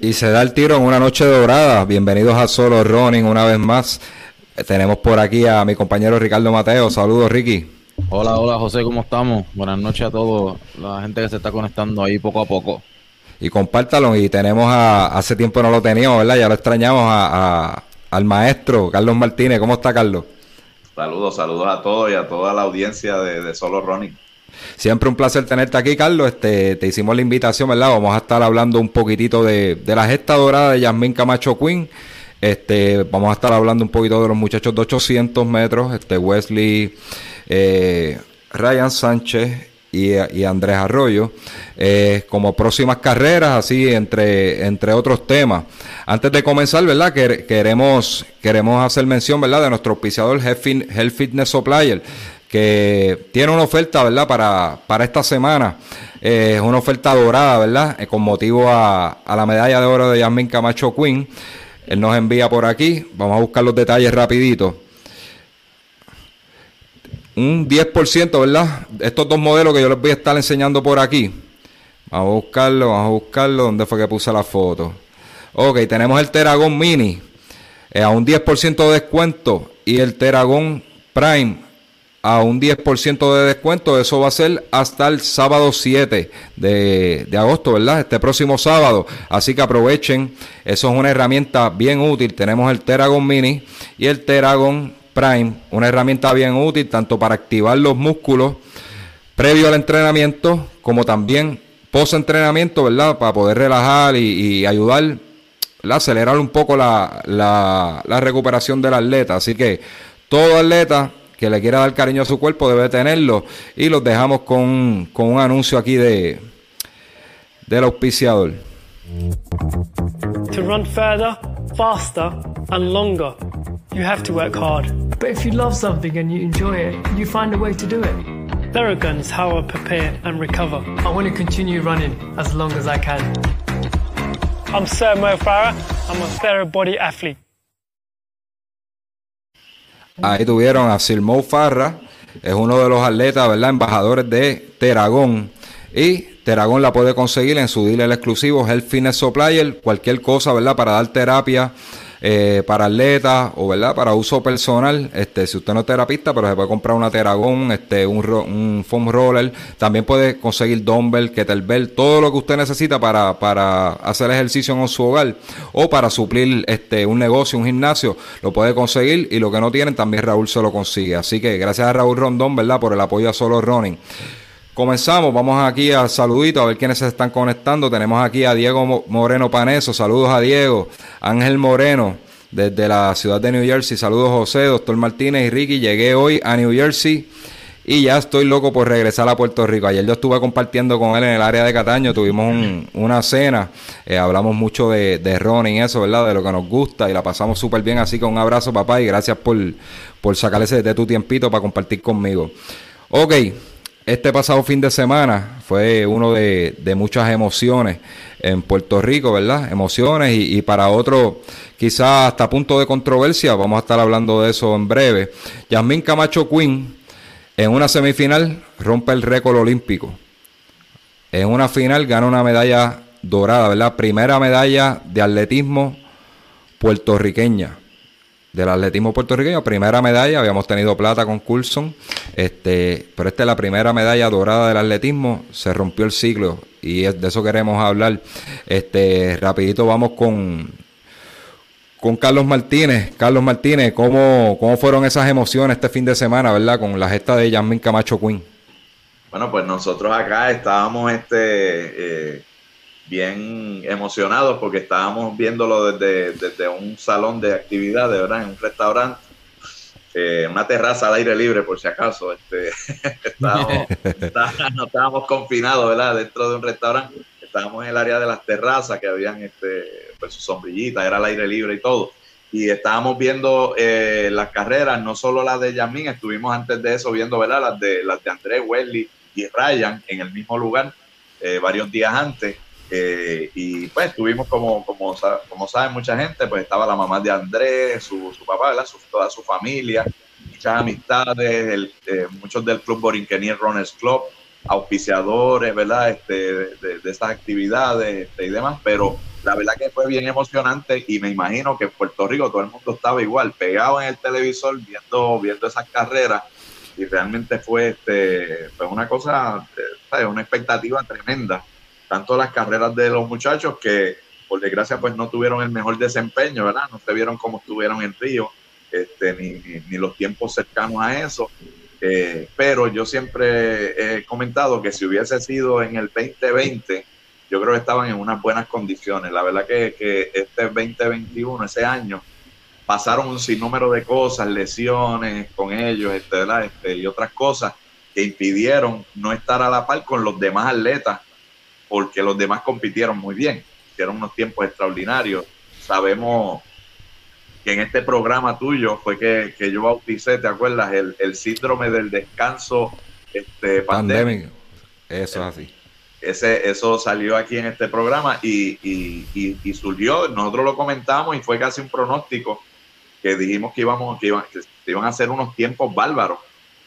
Y se da el tiro en una noche dorada. Bienvenidos a Solo Running una vez más. Tenemos por aquí a mi compañero Ricardo Mateo. Saludos, Ricky. Hola, hola José, ¿cómo estamos? Buenas noches a todos, la gente que se está conectando ahí poco a poco. Y compártalo. Y tenemos a, hace tiempo no lo teníamos, ¿verdad? Ya lo extrañamos a, a- al maestro Carlos Martínez. ¿Cómo está, Carlos? Saludos, saludos a todos y a toda la audiencia de, de Solo Running. Siempre un placer tenerte aquí, Carlos. Este, te hicimos la invitación, ¿verdad? Vamos a estar hablando un poquitito de, de la gesta dorada de Yasmín Camacho Quinn. Este, vamos a estar hablando un poquito de los muchachos de 800 metros, este, Wesley, eh, Ryan Sánchez y, y Andrés Arroyo, eh, como próximas carreras, así entre, entre otros temas. Antes de comenzar, ¿verdad? Quer- queremos, queremos hacer mención, ¿verdad? De nuestro auspiciador Health Health Fitness Supplier que tiene una oferta, ¿verdad? Para, para esta semana. Eh, es una oferta dorada, ¿verdad? Eh, con motivo a, a la medalla de oro de Yasmin Camacho Quinn. Él nos envía por aquí. Vamos a buscar los detalles rapidito. Un 10%, ¿verdad? Estos dos modelos que yo les voy a estar enseñando por aquí. Vamos a buscarlo, vamos a buscarlo. ¿Dónde fue que puse la foto? Ok, tenemos el Teragon Mini eh, a un 10% de descuento y el Teragon Prime a un 10% de descuento. Eso va a ser hasta el sábado 7 de, de agosto, ¿verdad? Este próximo sábado. Así que aprovechen. Eso es una herramienta bien útil. Tenemos el Teragon Mini y el Teragon Prime. Una herramienta bien útil tanto para activar los músculos previo al entrenamiento como también post entrenamiento, ¿verdad? Para poder relajar y, ayudar, ¿verdad? acelerar un poco la, la, la recuperación del atleta. Así que todo atleta que le quiera dar cariño a su cuerpo debe tenerlo. Y los dejamos con, con un anuncio aquí de del auspiciador. To run further, faster, and longer, you have to work hard. But if you love something and you enjoy it, you find a way to do it. Theragun is how I prepare and recover. I want to continue running as long as I can. I'm Sir Mo Farah. I'm a therabody athlete. Ahí tuvieron a Silmo Farra, es uno de los atletas, ¿verdad? Embajadores de Teragón. Y Teragón la puede conseguir en su dealer exclusivo Health Fitness Supplier, cualquier cosa, ¿verdad? Para dar terapia eh, para atletas o, ¿verdad? Para uso personal. Este, si usted no es terapista, pero se puede comprar una Teragón, este, un, ro- un foam roller. También puede conseguir dumbbell, kettlebell, todo lo que usted necesita para, para hacer ejercicio en su hogar o para suplir este, un negocio, un gimnasio, lo puede conseguir y lo que no tienen también Raúl se lo consigue. Así que gracias a Raúl Rondón, ¿verdad? Por el apoyo a Solo Running. Comenzamos, vamos aquí al saludito, a ver quiénes se están conectando. Tenemos aquí a Diego Mo- Moreno Paneso, saludos a Diego. Ángel Moreno, desde la ciudad de New Jersey, saludos José, doctor Martínez y Ricky. Llegué hoy a New Jersey y ya estoy loco por regresar a Puerto Rico. Ayer yo estuve compartiendo con él en el área de Cataño, tuvimos un- una cena, eh, hablamos mucho de, de running y eso, ¿verdad? De lo que nos gusta y la pasamos súper bien. Así que un abrazo, papá, y gracias por, por sacar ese de tu tiempito para compartir conmigo. Ok, este pasado fin de semana fue uno de, muchas emociones en Puerto Rico, ¿verdad? Emociones y, para otros quizás hasta punto de controversia, vamos a estar hablando de eso en breve. Yasmín Camacho Quinn en una semifinal rompe el récord olímpico. En una final gana una medalla dorada, ¿verdad? Primera medalla de atletismo puertorriqueña del atletismo puertorriqueño, primera medalla, habíamos tenido plata con Coulson, este, pero esta es la primera medalla dorada del atletismo, se rompió el ciclo y de eso queremos hablar. Este, rapidito vamos con con Carlos Martínez. Carlos Martínez, ¿cómo, ¿cómo fueron esas emociones este fin de semana, verdad? Con la gesta de Yasmin Camacho Quinn. Bueno, pues nosotros acá estábamos este, eh, bien emocionados porque estábamos viéndolo desde, desde un salón de actividades, ¿verdad? En un restaurante, eh, una terraza al aire libre, por si acaso. Este, estábamos, está- no estábamos confinados, ¿verdad? Dentro de un restaurante. estábamos en el área de las terrazas que habían este, pues, sus sombrillitas, era el aire libre y todo. Y estábamos viendo eh, las carreras, no solo las de Yamín, estuvimos antes de eso viendo ¿verdad? Las, de, las de Andrés, Wesley y Ryan en el mismo lugar eh, varios días antes. Eh, y pues estuvimos como, como, como mucha gente, pues estaba la mamá de Andrés, su, su papá, ¿verdad? toda su familia, muchas amistades, el, muchos del Club Borinquenier Runners Club, auspiciadores, ¿verdad? Este, de, de estas actividades este, y demás, pero la verdad que fue bien emocionante y me imagino que en Puerto Rico todo el mundo estaba igual, pegado en el televisor viendo, viendo esas carreras y realmente fue, este, fue una cosa, eh, una expectativa tremenda, tanto las carreras de los muchachos que por desgracia pues no tuvieron el mejor desempeño, ¿verdad? No se vieron como estuvieron en Río, este, ni, ni los tiempos cercanos a eso, eh, pero yo siempre he comentado que si hubiese sido en el 2020, yo creo que estaban en unas buenas condiciones. La verdad que, que este 2021, ese año, pasaron un sinnúmero de cosas, lesiones con ellos este, este, y otras cosas que impidieron no estar a la par con los demás atletas, porque los demás compitieron muy bien, hicieron unos tiempos extraordinarios. Sabemos en este programa tuyo fue que, yo bauticé, ¿te acuerdas? El, síndrome del descanso este, pandémico. Eso es así. Ese, eso salió aquí en este programa y, y, surgió, nosotros lo comentamos y fue casi un pronóstico que dijimos que íbamos, que iban, que iban a ser unos tiempos bárbaros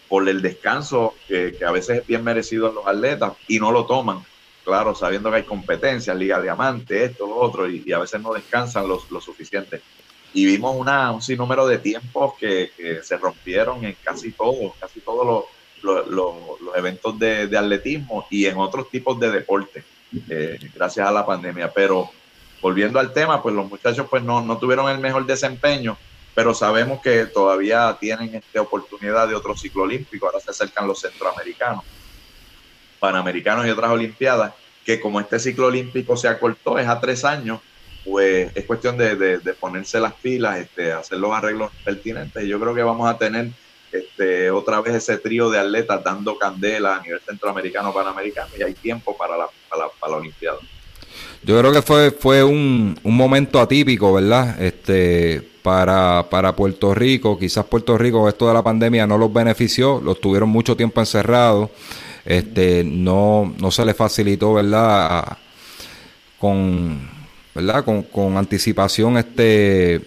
por el descanso que, a veces es bien merecido en los atletas y no lo toman. Claro, sabiendo que hay competencias, Liga Diamante, esto, lo otro, y, a veces no descansan lo, lo suficiente y vimos una, un sinnúmero de tiempos que, se rompieron en casi todos, casi todos los, los, eventos de, atletismo y en otros tipos de deporte, eh, gracias a la pandemia. Pero volviendo al tema, pues los muchachos pues no, no tuvieron el mejor desempeño, pero sabemos que todavía tienen esta oportunidad de otro ciclo olímpico, ahora se acercan los centroamericanos, panamericanos y otras olimpiadas, que como este ciclo olímpico se acortó, es a tres años, pues es cuestión de, ponerse las pilas, este, hacer los arreglos pertinentes. Yo creo que vamos a tener este, otra vez ese trío de atletas dando candela a nivel centroamericano, panamericano, y hay tiempo para la, para la, Olimpiada. Yo creo que fue, fue un, un momento atípico, ¿verdad? Este, para, para Puerto Rico. Quizás Puerto Rico, esto de la pandemia no los benefició, los tuvieron mucho tiempo encerrados. Este, no, no se les facilitó, ¿verdad? con ¿verdad? Con, con anticipación este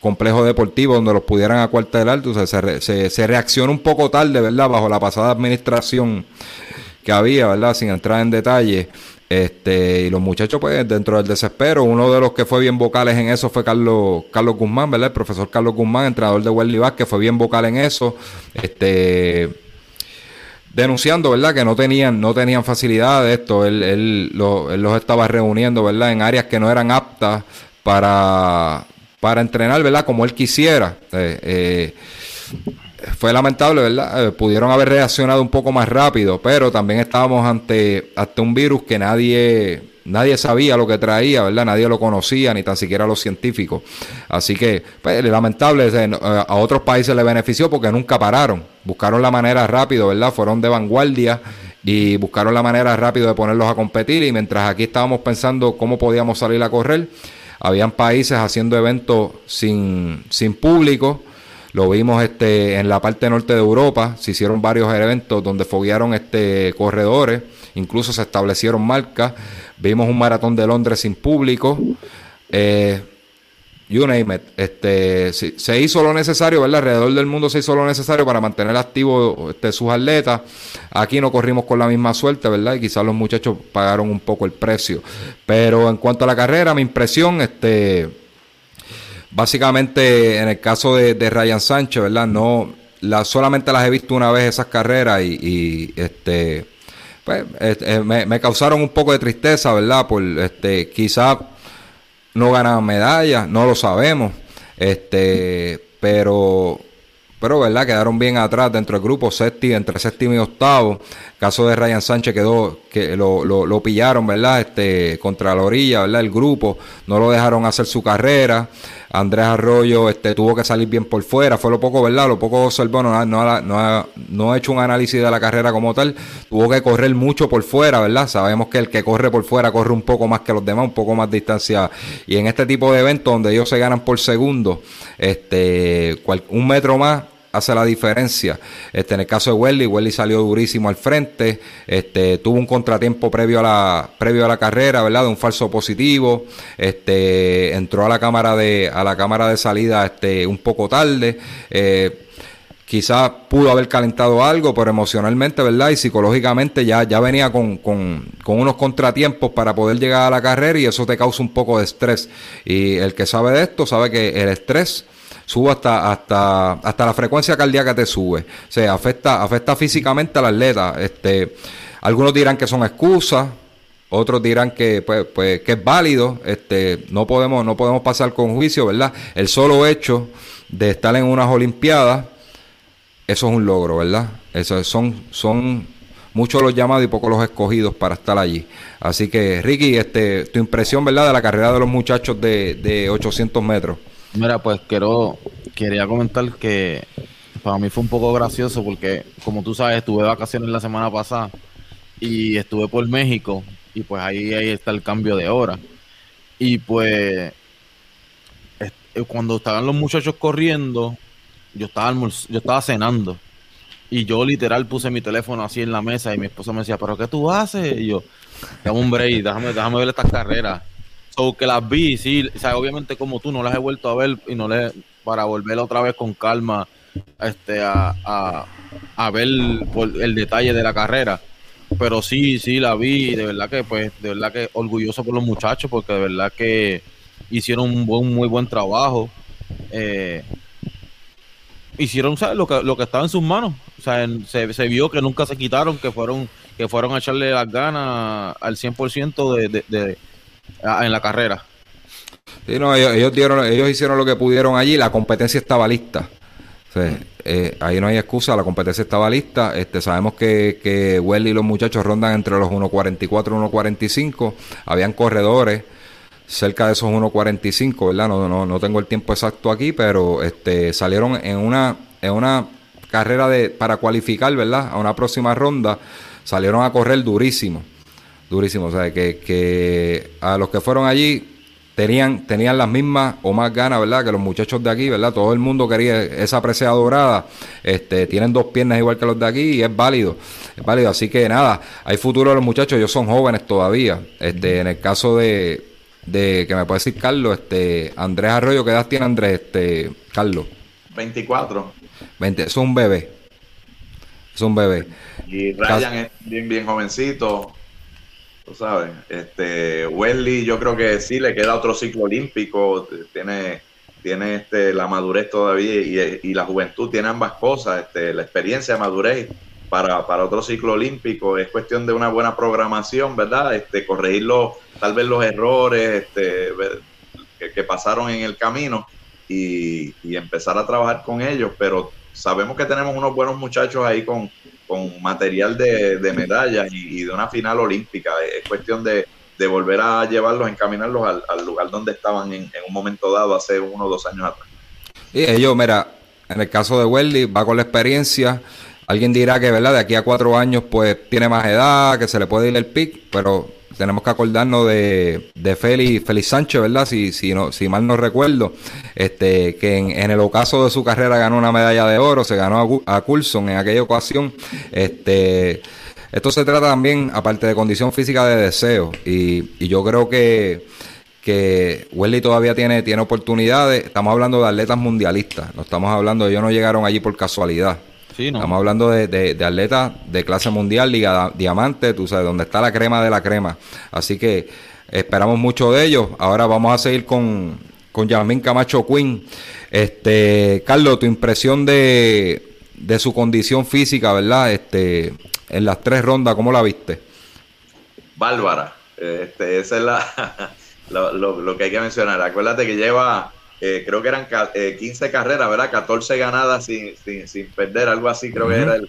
complejo deportivo donde los pudieran acuartelar. O se, se, se reacciona un poco tarde, ¿verdad? Bajo la pasada administración que había, ¿verdad? Sin entrar en detalle. Este, y los muchachos, pues, dentro del desespero, uno de los que fue bien vocales en eso fue Carlos, Carlos Guzmán, ¿verdad? El profesor Carlos Guzmán, entrenador de Welly que fue bien vocal en eso. Este, denunciando, ¿verdad? Que no tenían, no tenían facilidad de esto. Él, él, los estaba reuniendo, ¿verdad? En áreas que no eran aptas para, para entrenar, ¿verdad? Como él quisiera. Eh, eh, fue lamentable, ¿verdad? Eh, pudieron haber reaccionado un poco más rápido, pero también estábamos ante, ante un virus que nadie, nadie sabía lo que traía, ¿verdad? Nadie lo conocía, ni tan siquiera los científicos. Así que, pues, lamentable, a otros países le benefició porque nunca pararon. Buscaron la manera rápido, ¿verdad? Fueron de vanguardia y buscaron la manera rápido de ponerlos a competir. Y mientras aquí estábamos pensando cómo podíamos salir a correr, habían países haciendo eventos sin, sin público lo vimos este, en la parte norte de Europa, se hicieron varios eventos donde foguearon este, corredores, incluso se establecieron marcas. Vimos un maratón de Londres sin público. Eh, you name it. Este, se hizo lo necesario, ¿verdad? Alrededor del mundo se hizo lo necesario para mantener activos este, sus atletas. Aquí no corrimos con la misma suerte, ¿verdad? Y quizás los muchachos pagaron un poco el precio. Pero en cuanto a la carrera, mi impresión, este Básicamente, en el caso de, Ryan Sánchez, ¿verdad? No, la, solamente las he visto una vez esas carreras y, este, pues, este, me, causaron un poco de tristeza, ¿verdad? Por, este, quizás no ganan medallas, no lo sabemos, este, pero, pero, ¿verdad? Quedaron bien atrás dentro del grupo, séptimo, entre séptimo y octavo. Caso de Ryan Sánchez quedó, que lo, lo, lo, pillaron, ¿verdad? Este, contra la orilla, ¿verdad? El grupo, no lo dejaron hacer su carrera. Andrés Arroyo este, tuvo que salir bien por fuera, fue lo poco, ¿verdad? Lo poco observó, no, no, no, no ha hecho un análisis de la carrera como tal, tuvo que correr mucho por fuera, ¿verdad? Sabemos que el que corre por fuera corre un poco más que los demás, un poco más distancia. Y en este tipo de eventos donde ellos se ganan por segundo, este, un metro más hace la diferencia. Este, en el caso de Welly, Welly salió durísimo al frente, este, tuvo un contratiempo previo a la, previo a la carrera, ¿verdad? De un falso positivo, este, entró a la cámara de, a la cámara de salida, este, un poco tarde, eh, quizás pudo haber calentado algo, pero emocionalmente, ¿verdad? Y psicológicamente ya, ya venía con, con, con, unos contratiempos para poder llegar a la carrera y eso te causa un poco de estrés. Y el que sabe de esto sabe que el estrés sube hasta, hasta, hasta la frecuencia cardíaca te sube. O sea, afecta, afecta físicamente al atleta. Este, algunos dirán que son excusas, otros dirán que, pues, pues, que es válido. Este, no podemos, no podemos pasar con juicio, ¿verdad? El solo hecho de estar en unas Olimpiadas, eso es un logro, ¿verdad? Eso son, son muchos los llamados y pocos los escogidos para estar allí. Así que, Ricky, este, tu impresión, ¿verdad?, de la carrera de los muchachos de, de 800 metros. Mira, pues quiero, quería comentar que para mí fue un poco gracioso porque, como tú sabes, estuve de vacaciones la semana pasada y estuve por México y pues ahí, ahí está el cambio de hora. Y pues cuando estaban los muchachos corriendo, yo estaba yo estaba cenando y yo literal puse mi teléfono así en la mesa y mi esposa me decía, ¿pero qué tú haces? Y yo, dame un break, déjame, déjame ver estas carreras o que las vi, sí, o sea, obviamente como tú no las he vuelto a ver y no le para volver otra vez con calma este a, a, ver el detalle de la carrera. Pero sí, sí la vi de verdad que pues de verdad que orgulloso por los muchachos porque de verdad que hicieron un buen, muy buen trabajo. Eh, hicieron ¿sabes? Lo, que, lo que estaba en sus manos. O sea, se, se, vio que nunca se quitaron, que fueron que fueron a echarle las ganas al 100% de, de, en la carrera. Sí, no, ellos, dieron, ellos hicieron lo que pudieron allí, la competencia estaba lista. Eh, ahí no hay excusa, la competencia estaba lista. Este, sabemos que, que Welly y los muchachos rondan entre los 1.44 y 1.45. Habían corredores cerca de esos 1.45, ¿verdad? No, no, no tengo el tiempo exacto aquí, pero este, salieron en una, en una carrera de, para cualificar, ¿verdad? A una próxima ronda, salieron a correr durísimo durísimo. O sea, que, que a los que fueron allí tenían, tenían las mismas o más ganas, ¿verdad? Que los muchachos de aquí, ¿verdad? Todo el mundo quería esa presea dorada. Este, tienen dos piernas igual que los de aquí y es válido. Es válido. Así que nada, hay futuro de los muchachos, ellos son jóvenes todavía. Este, en el caso de, de que me puede decir Carlos, este, Andrés Arroyo, ¿qué edad tiene Andrés, este, Carlos? 24. 20, es un bebé. Es un bebé. Y Ryan es bien, bien jovencito. Tú sabes, este, Welly yo creo que sí le queda otro ciclo olímpico, tiene, tiene este, la madurez todavía y, la juventud, tiene ambas cosas, este, la experiencia madurez para, para otro ciclo olímpico, es cuestión de una buena programación, ¿verdad? Este, corregir tal vez los errores este, que, pasaron en el camino y, y empezar a trabajar con ellos, pero sabemos que tenemos unos buenos muchachos ahí con, con material de, de medallas y, de una final olímpica. Es cuestión de, volver a llevarlos, encaminarlos al, lugar donde estaban en, un momento dado hace uno o dos años atrás. Y ellos, mira, en el caso de Welly, va con la experiencia. Alguien dirá que, ¿verdad? De aquí a cuatro años, pues tiene más edad, que se le puede ir el pick, pero tenemos que acordarnos de, de Félix, Sánchez, ¿verdad? Si, si, no, si mal no recuerdo, este, que en, el ocaso de su carrera ganó una medalla de oro, se ganó a, Coulson en aquella ocasión. Este, esto se trata también, aparte de condición física, de deseo. Y, y yo creo que que todavía tiene, tiene oportunidades. Estamos hablando de atletas mundialistas. No estamos hablando ellos no llegaron allí por casualidad. Estamos hablando de, de, atletas de clase mundial, Liga Diamante, tú sabes, donde está la crema de la crema. Así que esperamos mucho de ellos. Ahora vamos a seguir con, con Yamín Camacho Quinn. Este, Carlos, tu impresión de, de su condición física, ¿verdad? Este, en las tres rondas, ¿cómo la viste? Bárbara. Este, esa es la, lo, lo, que hay que mencionar. Acuérdate que lleva eh, creo que eran 15 eh, carreras, ¿verdad? 14 ganadas sin, sin, sin, perder, algo así creo que era el,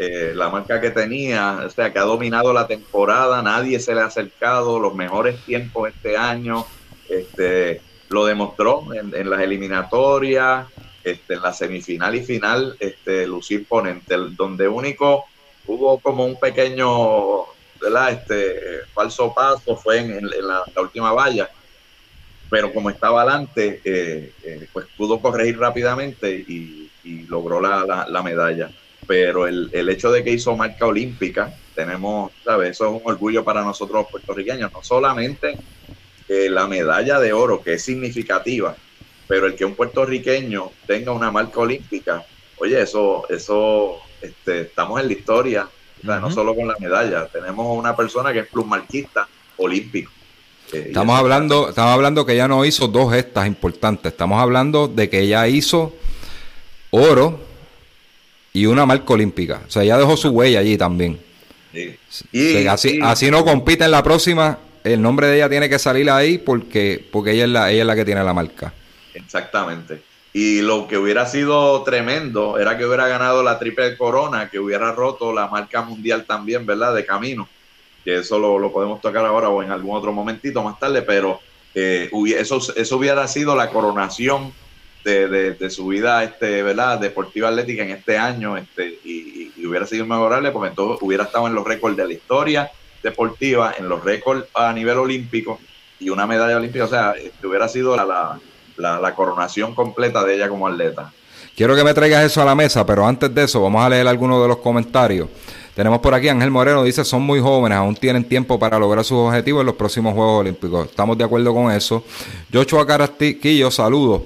eh, la marca que tenía, o sea, que ha dominado la temporada, nadie se le ha acercado, los mejores tiempos este año, este, lo demostró en, las eliminatorias, este, en la semifinal y final, este, lucir ponente, donde único hubo como un pequeño, ¿verdad? Este, falso paso fue en, la, última valla, pero como estaba adelante, eh, eh, pues pudo corregir rápidamente y, logró la, la medalla pero el, el, hecho de que hizo marca olímpica, tenemos, ¿sabes? Eso es un orgullo para nosotros puertorriqueños, no solamente eh, la medalla de oro, que es significativa, pero el que un puertorriqueño tenga una marca olímpica, oye, eso, eso, este, estamos en la historia, no solo con la medalla, tenemos una persona que es plusmarquista olímpico. Eh, estamos hablando, estamos hablando que ella no hizo dos gestas importantes, estamos hablando de que ella hizo oro y una marca olímpica. O sea, ella dejó su huella allí también. Y, así, así no compite en la próxima, el nombre de ella tiene que salir ahí porque, porque ella, es la, ella es la que tiene la marca. Exactamente. Y lo que hubiera sido tremendo era que hubiera ganado la triple corona, que hubiera roto la marca mundial también, ¿verdad? De camino. Eso lo, podemos tocar ahora o en algún otro momentito más tarde, pero eh, eso, eso hubiera sido la coronación de, su vida este, ¿verdad? deportiva atlética en este año este, y, hubiera sido memorable porque entonces hubiera estado en los récords de la historia deportiva, en los récords a nivel olímpico y una medalla olímpica, o sea, este, hubiera sido la, la, coronación completa de ella como atleta. Quiero que me traigas eso a la mesa, pero antes de eso vamos a leer algunos de los comentarios. Tenemos por aquí Ángel Moreno, dice, son muy jóvenes, aún tienen tiempo para lograr sus objetivos en los próximos Juegos Olímpicos. Estamos de acuerdo con eso. Joshua Carasquillo, saludos.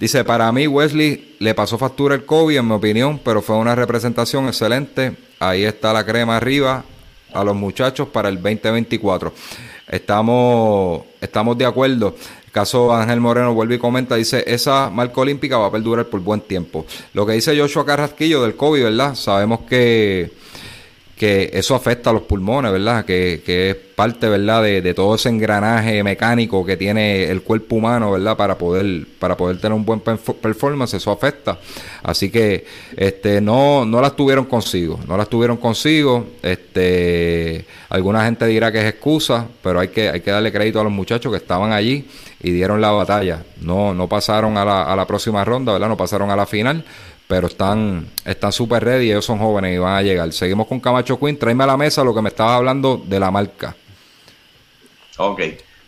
Dice, para mí Wesley le pasó factura el COVID, en mi opinión, pero fue una representación excelente. Ahí está la crema arriba a los muchachos para el 2024. Estamos, estamos de acuerdo. Caso Ángel Moreno vuelve y comenta, dice, esa marca olímpica va a perdurar por buen tiempo. Lo que dice Joshua Carrasquillo del COVID, ¿verdad? Sabemos que que eso afecta a los pulmones, ¿verdad? Que, que es parte, ¿verdad? De, de, todo ese engranaje mecánico que tiene el cuerpo humano, ¿verdad? Para poder, para poder tener un buen performance, eso afecta. Así que, este, no, no las tuvieron consigo, no las tuvieron consigo. Este, alguna gente dirá que es excusa, pero hay que, hay que darle crédito a los muchachos que estaban allí y dieron la batalla. No, no pasaron a la, a la próxima ronda, ¿verdad? No pasaron a la final pero están están súper ready, ellos son jóvenes y van a llegar. Seguimos con Camacho Queen, tráeme a la mesa lo que me estabas hablando de la marca. Ok,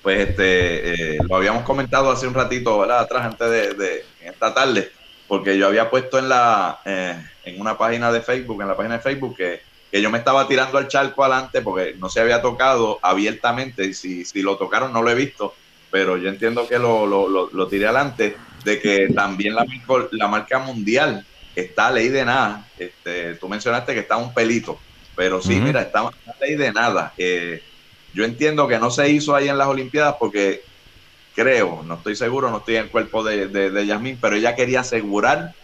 pues este, eh, lo habíamos comentado hace un ratito, ¿verdad? Atrás, antes de, esta tarde, porque yo había puesto en la eh, en una página de Facebook, en la página de Facebook, que, que yo me estaba tirando al charco adelante porque no se había tocado abiertamente, si, si lo tocaron no lo he visto, pero yo entiendo que lo, lo, lo, lo tiré adelante de que también la, la marca mundial está a ley de nada. Este, tú mencionaste que está un pelito, pero sí, mira, está a ley de nada. Eh, yo entiendo que no se hizo ahí en las Olimpiadas porque creo, no estoy seguro, no estoy en el cuerpo de, de, de Yasmín, pero ella quería asegurar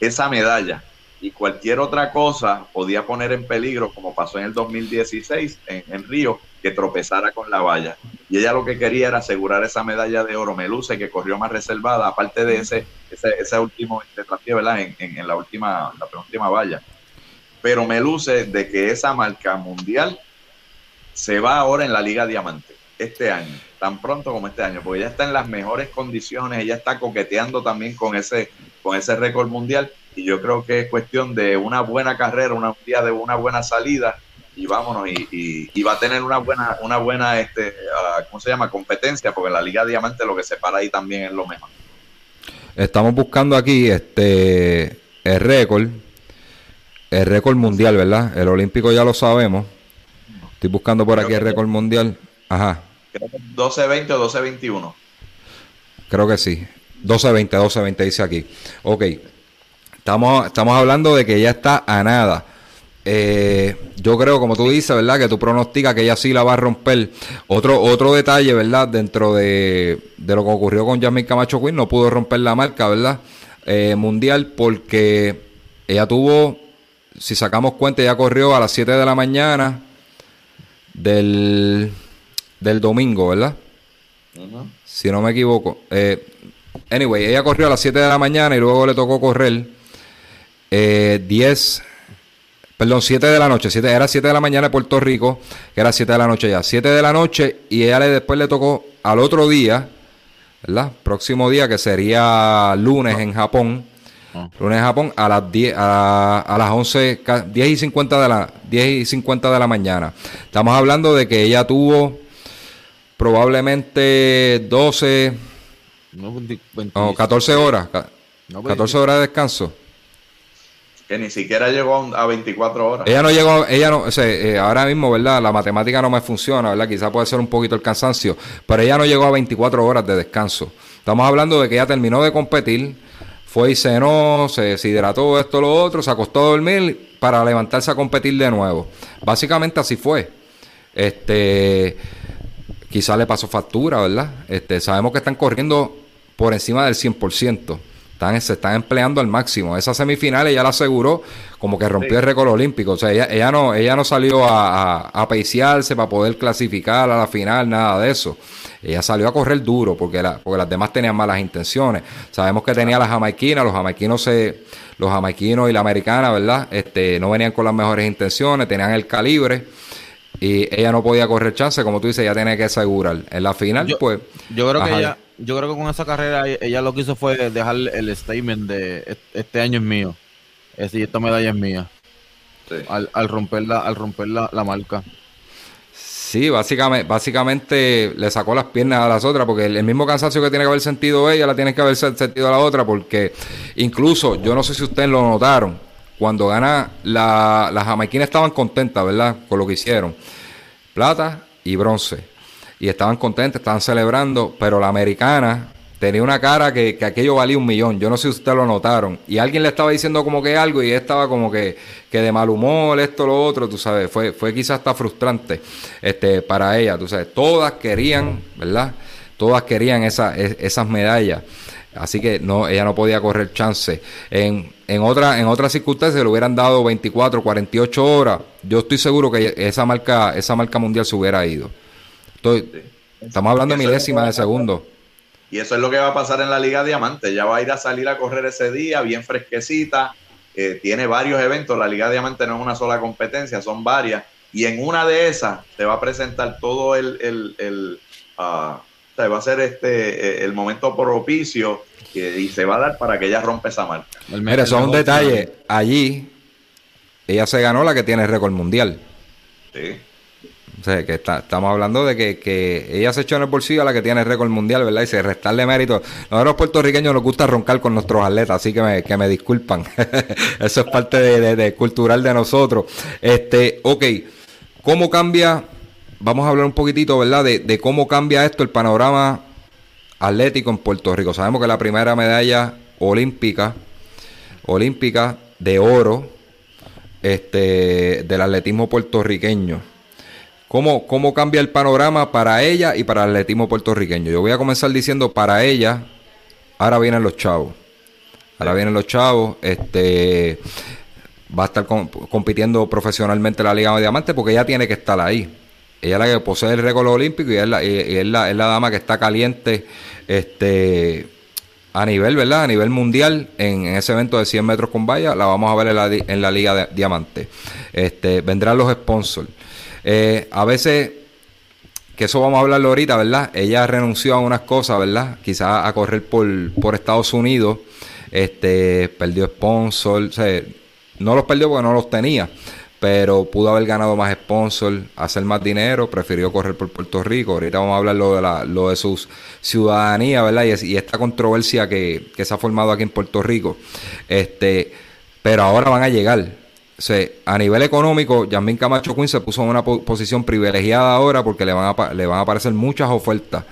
esa medalla y cualquier otra cosa podía poner en peligro, como pasó en el 2016 en, en Río, que tropezara con la valla. Y ella lo que quería era asegurar esa medalla de oro. Meluce, que corrió más reservada, aparte de ese, ese, último desafío, ¿verdad? En, en, la última, la valla. Pero Meluce de que esa marca mundial se va ahora en la Liga Diamante, este año, tan pronto como este año, porque ella está en las mejores condiciones, ella está coqueteando también con ese, con ese récord mundial. Y yo creo que es cuestión de una buena carrera, una día de una buena salida y vámonos y, va a tener una buena una buena este ah, cómo se llama competencia porque la Liga Diamante lo que se para ahí también es lo mejor. Estamos buscando aquí este el récord el récord mundial verdad el olímpico ya lo sabemos. Estoy buscando por aquí el récord mundial. Ajá. Creo que 12-20 o 12-21 creo que sí. 12-20 12-20 dice aquí. Ok estamos estamos hablando de que ya está a nada eh, yo creo, como tú dices, ¿verdad? Que tú pronosticas que ella sí la va a romper. Otro, otro detalle, ¿verdad? Dentro de, lo que ocurrió con Jasmine Camacho Quinn, no pudo romper la marca, ¿verdad? Eh, mundial, porque ella tuvo, si sacamos cuenta, ella corrió a las 7 de la mañana del, del domingo, ¿verdad? Si no me equivoco. Eh, anyway, ella corrió a las 7 de la mañana y luego le tocó correr 10 Perdón, 7 de la noche. Siete, era 7 de la mañana en Puerto Rico, que era 7 de la noche ya. 7 de la noche y ella le, después le tocó al otro día, ¿verdad? Próximo día, que sería lunes en Japón. Ah. Lunes en Japón a las 10, a, a las 11, ca- 10 y 50 de la, 10 y 50 de la mañana. Estamos hablando de que ella tuvo probablemente 12 No, 20, o 14 horas. ca- No, pues, 14 horas de descanso. Que ni siquiera llegó a 24 horas. Ella no llegó, ella no, o sea, eh, ahora mismo, ¿verdad? La matemática no me funciona, ¿verdad? Quizá puede ser un poquito el cansancio, pero ella no llegó a 24 horas de descanso. Estamos hablando de que ella terminó de competir, fue y cenó, se, se hidrató, esto, lo otro, se acostó a dormir para levantarse a competir de nuevo. Básicamente así fue. Este, quizá le pasó factura, ¿verdad? Este, sabemos que están corriendo por encima del 100%. Están, se están empleando al máximo. Esa semifinal ella la aseguró como que rompió el récord olímpico. O sea, ella, ella no, ella no salió a, a, a peiciarse para poder clasificar a la final, nada de eso. Ella salió a correr duro porque, la, porque las demás tenían malas intenciones. Sabemos que tenía las jamaiquinas, los jamaiquinos se, los jamaiquinos y la americana, ¿verdad? Este, no venían con las mejores intenciones, tenían el calibre. Y ella no podía correr chance, como tú dices, ella tenía que asegurar. En la final, Yo- pues. Yo creo que ella, yo creo que con esa carrera ella- ella lo que hizo fue dejar el statement de "Est- este año es mío. Es decir, esta medalla es mía. Sí. Al, al romper la, al romper la, la marca. Sí, básicamente, básicamente le sacó las piernas a las otras, porque el, el mismo cansancio que tiene que haber sentido ella, la tiene que haber se- sentido la otra, porque incluso, yo no sé si ustedes lo notaron, cuando gana, la, las jamaiquinas estaban contentas, ¿verdad? Con lo que hicieron. Plata y bronce. Y estaban contentas, estaban celebrando, pero la americana tenía una cara que, que aquello valía un millón. Yo no sé si ustedes lo notaron. Y alguien le estaba diciendo como que algo y estaba como que, que de mal humor, esto, lo otro, tú sabes. Fue, fue quizás hasta frustrante este, para ella, tú sabes. Todas querían, ¿verdad? Todas querían es- esas medallas. Así que no, ella no podía correr chance. En, en, otra, en otras circunstancias le hubieran dado 24, 48 horas. Yo estoy seguro que esa marca, esa marca mundial se hubiera ido. Estoy- estamos hablando de milésimas de segundo. Y eso es lo que va a pasar en la Liga Diamante. Ya va a ir a salir a correr ese día, bien fresquecita. Eh, tiene varios eventos. La Liga Diamante no es una sola competencia, son varias. Y en una de esas te va a presentar todo el. el, el, o sea, va a ser este eh, el momento propicio que- y se va a dar para que ella rompa esa marca. Mira, eso es un detalle. Allí, ella se ganó la que tiene récord mundial. Sí. O sea, que está- estamos hablando de que, que ella se echó en el bolsillo a la que tiene récord mundial, ¿verdad? Y se restarle mérito. Nosotros puertorriqueños nos gusta roncar con nuestros atletas, así que me, que me disculpan. Eso es parte de, de- de cultural de nosotros. Este, ok, ¿cómo cambia? Vamos a hablar un poquitito, ¿verdad? De, de cómo cambia esto el panorama atlético en Puerto Rico. Sabemos que la primera medalla olímpica, olímpica de oro, este, del atletismo puertorriqueño. ¿Cómo, ¿Cómo cambia el panorama para ella y para el atletismo puertorriqueño? Yo voy a comenzar diciendo para ella, ahora vienen los chavos. Ahora vienen los chavos, este va a estar com- compitiendo profesionalmente en la Liga de Diamante porque ella tiene que estar ahí. Ella es la que posee el récord olímpico y es la, y- es la, es la dama que está caliente este a nivel, ¿verdad? A nivel mundial en, en ese evento de 100 metros con valla, la vamos a ver en la, en la Liga de Diamante. Este, vendrán los sponsors. Eh, a veces, que eso vamos a hablarlo ahorita, ¿verdad? Ella renunció a unas cosas, ¿verdad? Quizás a correr por, por Estados Unidos, este, perdió sponsor, no los perdió porque no los tenía, pero pudo haber ganado más sponsor, hacer más dinero, prefirió correr por Puerto Rico. Ahorita vamos a hablar lo de, la, lo de su ciudadanía, ¿verdad? Y, y esta controversia que, que se ha formado aquí en Puerto Rico. Este, pero ahora van a llegar. O sea, a nivel económico, Yasmín Camacho Quinn se puso en una po- posición privilegiada ahora porque le van, a, le van a aparecer muchas ofertas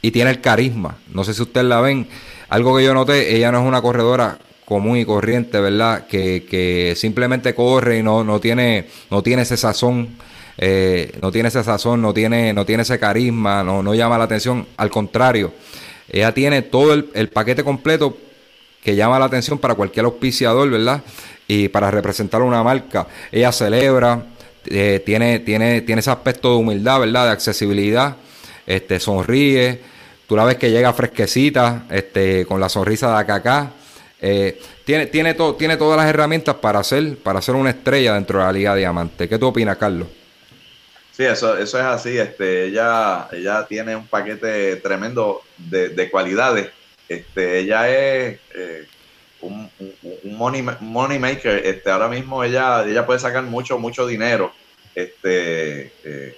y tiene el carisma. No sé si ustedes la ven. Algo que yo noté, ella no es una corredora común y corriente, ¿verdad? Que, que simplemente corre y no, no tiene, no tiene ese sazón, eh, no tiene ese sazón, no tiene, no tiene ese carisma, no, no llama la atención. Al contrario, ella tiene todo el paquete completo que llama la atención para cualquier auspiciador, ¿verdad? Y para representar una marca. Ella celebra, eh, tiene, tiene, tiene ese aspecto de humildad, ¿verdad? De accesibilidad, este, sonríe. Tú la ves que llega fresquecita, este, con la sonrisa de acá acá. Eh, tiene, tiene, to- tiene todas las herramientas para ser, para ser una estrella dentro de la Liga Diamante. ¿Qué tú opinas, Carlos? Sí, eso, eso es así. Este, ella, ella tiene un paquete tremendo de, de cualidades. Este, ella es eh, un, un- money, maker. Este, ahora mismo ella, ella puede sacar mucho, mucho dinero. Este, eh,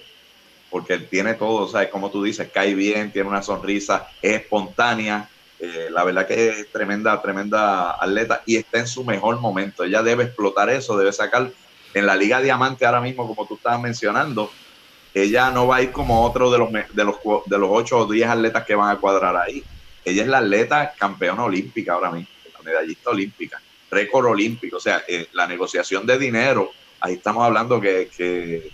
porque tiene todo, sea, como tú dices, cae bien, tiene una sonrisa, es espontánea. eh, la verdad que es tremenda, tremenda atleta y está en su mejor momento. Ella debe explotar eso, debe sacar en la Liga Diamante ahora mismo, como tú estabas mencionando, ella no va a ir como otro de los, de los, de los 8 o 10 atletas que van a cuadrar ahí. Ella es la atleta campeona olímpica ahora mismo, la medallista olímpica, récord olímpico. O sea, eh, la negociación de dinero, ahí estamos hablando que, que,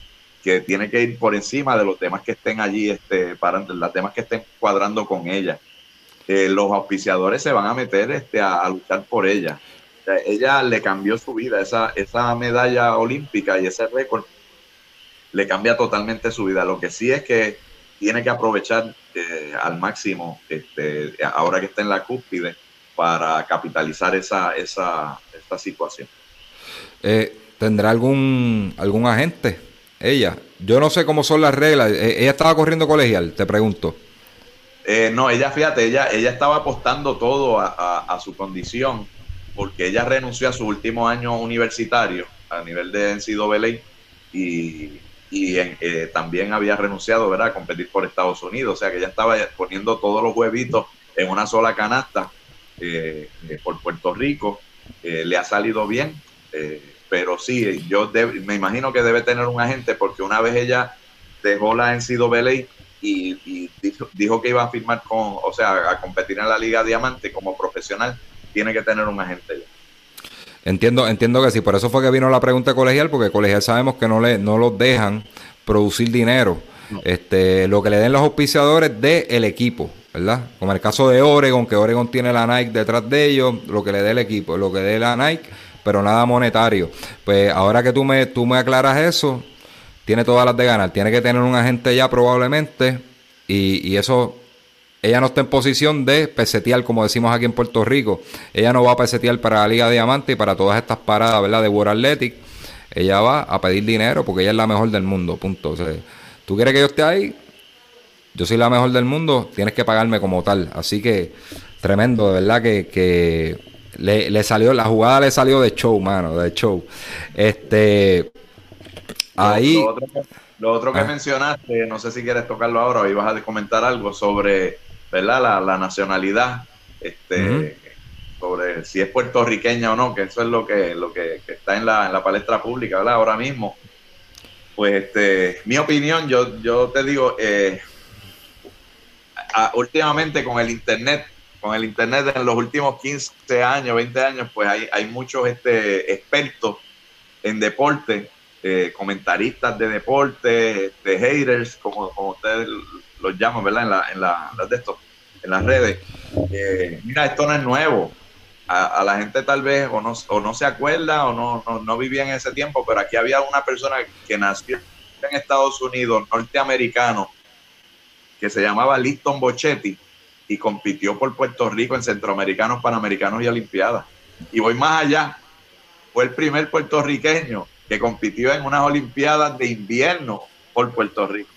tiene que ir por encima de los temas que estén allí, este, para los temas que estén cuadrando con ella. Eh, los auspiciadores se van a meter este, a, luchar por ella. Ella le cambió su vida, esa, esa medalla olímpica y ese récord le cambia totalmente su vida. Lo que sí es que tiene que aprovechar eh, al máximo, este, ahora que está en la cúspide, para capitalizar esa, esa, esa situación. Eh, ¿Tendrá algún, algún agente? Ella. Yo no sé cómo son las reglas. Eh, ella estaba corriendo colegial, te pregunto. Eh, no, ella, fíjate, ella, ella estaba apostando todo a, a- a su condición, porque ella renunció a su último año universitario a nivel de NCAA y, y eh, también había renunciado ¿verdad? a competir por Estados Unidos. O sea que ella estaba poniendo todos los huevitos en una sola canasta eh, eh, por Puerto Rico. Eh, le ha salido bien, eh, pero sí, yo deb- me imagino que debe tener un agente porque una vez ella dejó la NCAA y, y dijo, dijo que iba a firmar con, o sea, a competir en la Liga Diamante como profesional, tiene que tener un agente ya. Entiendo, entiendo que sí. Por eso fue que vino la pregunta colegial, porque colegial sabemos que no le, no los dejan producir dinero. Este, lo que le den los auspiciadores del equipo, ¿verdad? Como en el caso de Oregon, que Oregon tiene la Nike detrás de ellos, lo que le dé el equipo, lo que dé la Nike, pero nada monetario. Pues ahora que tú me, tú me aclaras eso, tiene todas las de ganar. Tiene que tener un agente ya probablemente, y, y eso ella no está en posición de pesetear, como decimos aquí en Puerto Rico. Ella no va a pesetear para la Liga Diamante y para todas estas paradas, ¿verdad? De World Athletic. Ella va a pedir dinero porque ella es la mejor del mundo, punto. O sea, tú quieres que yo esté ahí, yo soy la mejor del mundo, tienes que pagarme como tal. Así que, tremendo, de verdad que, que le, le salió, la jugada le salió de show, mano, de show. Este, ahí... Lo, lo otro que, lo otro que Ah. mencionaste, no sé si quieres tocarlo ahora o ibas a comentar algo sobre, ¿verdad? La, la nacionalidad, este, sobre si es puertorriqueña o no, que eso es lo que, lo que, que está en la, en la palestra pública, ¿verdad? Ahora mismo. Pues, este, mi opinión, yo, yo te digo, eh, a- últimamente con el internet, con el internet en los últimos 15 años, 20 años, pues hay, hay muchos este, expertos en deporte, eh, comentaristas de deporte, este, haters, como, como ustedes los llaman, ¿verdad? En, la, en, la, las de estos, en las redes. Eh, mira, esto no es nuevo. A, la gente tal vez o no, o no se acuerda o no, no, no vivía en ese tiempo, pero aquí había una persona que nació en Estados Unidos, norteamericano, que se llamaba Liston Bochetti y compitió por Puerto Rico en Centroamericanos, Panamericanos y Olimpiadas. Y voy más allá, fue el primer puertorriqueño que compitió en unas Olimpiadas de invierno por Puerto Rico.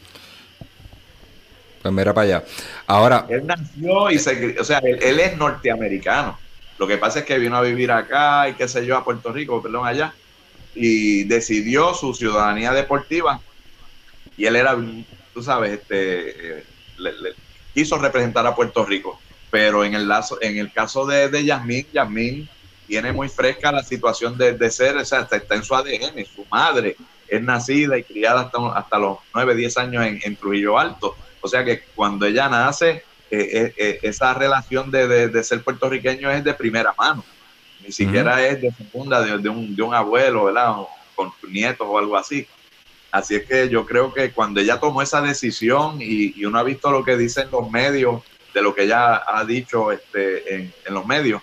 Pues mira para allá. Ahora, Él nació y se, o sea, él, es norteamericano. Lo que pasa es que vino a vivir acá y qué sé yo, a Puerto Rico, perdón, allá, y decidió su ciudadanía deportiva. Y él era, tú sabes, este, le- le- quiso representar a Puerto Rico. Pero en el, lazo, en el caso de, de Yasmín, Yasmín tiene muy fresca la situación de, de ser, o sea, está, está en su ADN, su madre es nacida y criada hasta, hasta los 9, 10 años en, en Trujillo Alto. O sea que cuando ella nace, eh, eh, eh, esa relación de, de- de ser puertorriqueño es de primera mano. Ni siquiera es de segunda, de, de un, de un abuelo, ¿verdad? O con nietos o algo así. Así es que yo creo que cuando ella tomó esa decisión y, y uno ha visto lo que dicen los medios, de lo que ella ha dicho este, en, en los medios,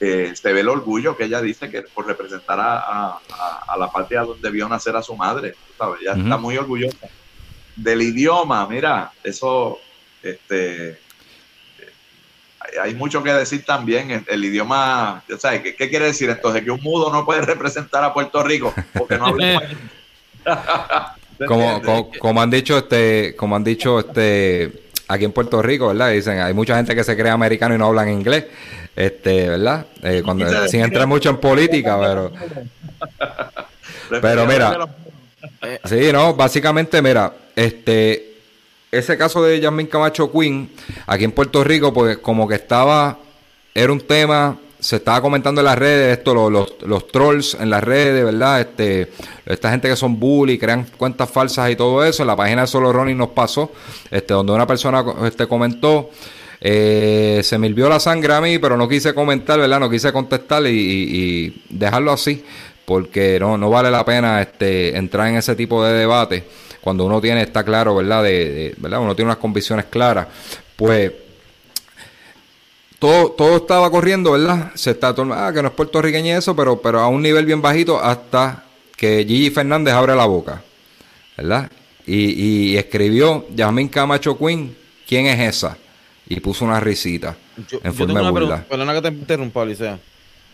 eh, se ve el orgullo que ella dice que por representar a, a- a- a la patria donde vio nacer a su madre, ¿sabes? Ella está muy orgullosa. Del idioma, mira, eso, este, hay, mucho que decir también. El, el idioma, ¿sabes? ¿Qué, ¿Qué quiere decir entonces? Que un mudo no puede representar a Puerto Rico porque no habla español. ¿Te como, como, como han dicho este como han dicho este aquí en Puerto Rico verdad dicen hay mucha gente que se cree americano y no hablan inglés este verdad Eh, cuando sin entrar mucho en política pero pero mira sí no básicamente mira este ese caso de Yasmin Camacho Queen aquí en Puerto Rico pues como que estaba era un tema se estaba comentando en las redes esto los, los, los trolls en las redes verdad este esta gente que son bully crean cuentas falsas y todo eso. En la página de solo Ronnie nos pasó este donde una persona este comentó eh, se me hirvió la sangre a mí pero no quise comentar verdad no quise contestar y- y dejarlo así porque no no vale la pena este entrar en ese tipo de debate cuando uno tiene está claro verdad de, de- verdad uno tiene unas convicciones claras pues todo, todo estaba corriendo, ¿verdad? Se está ah, que no es puertorriqueño eso, pero, pero a un nivel bien bajito hasta que Gigi Fernández abre la boca, ¿verdad? Y, y escribió Yasmin Camacho Queen, ¿quién es esa? Y puso una risita Yo, en yo forma tengo de una burla. pregunta, perdona que te interrumpa, Licea.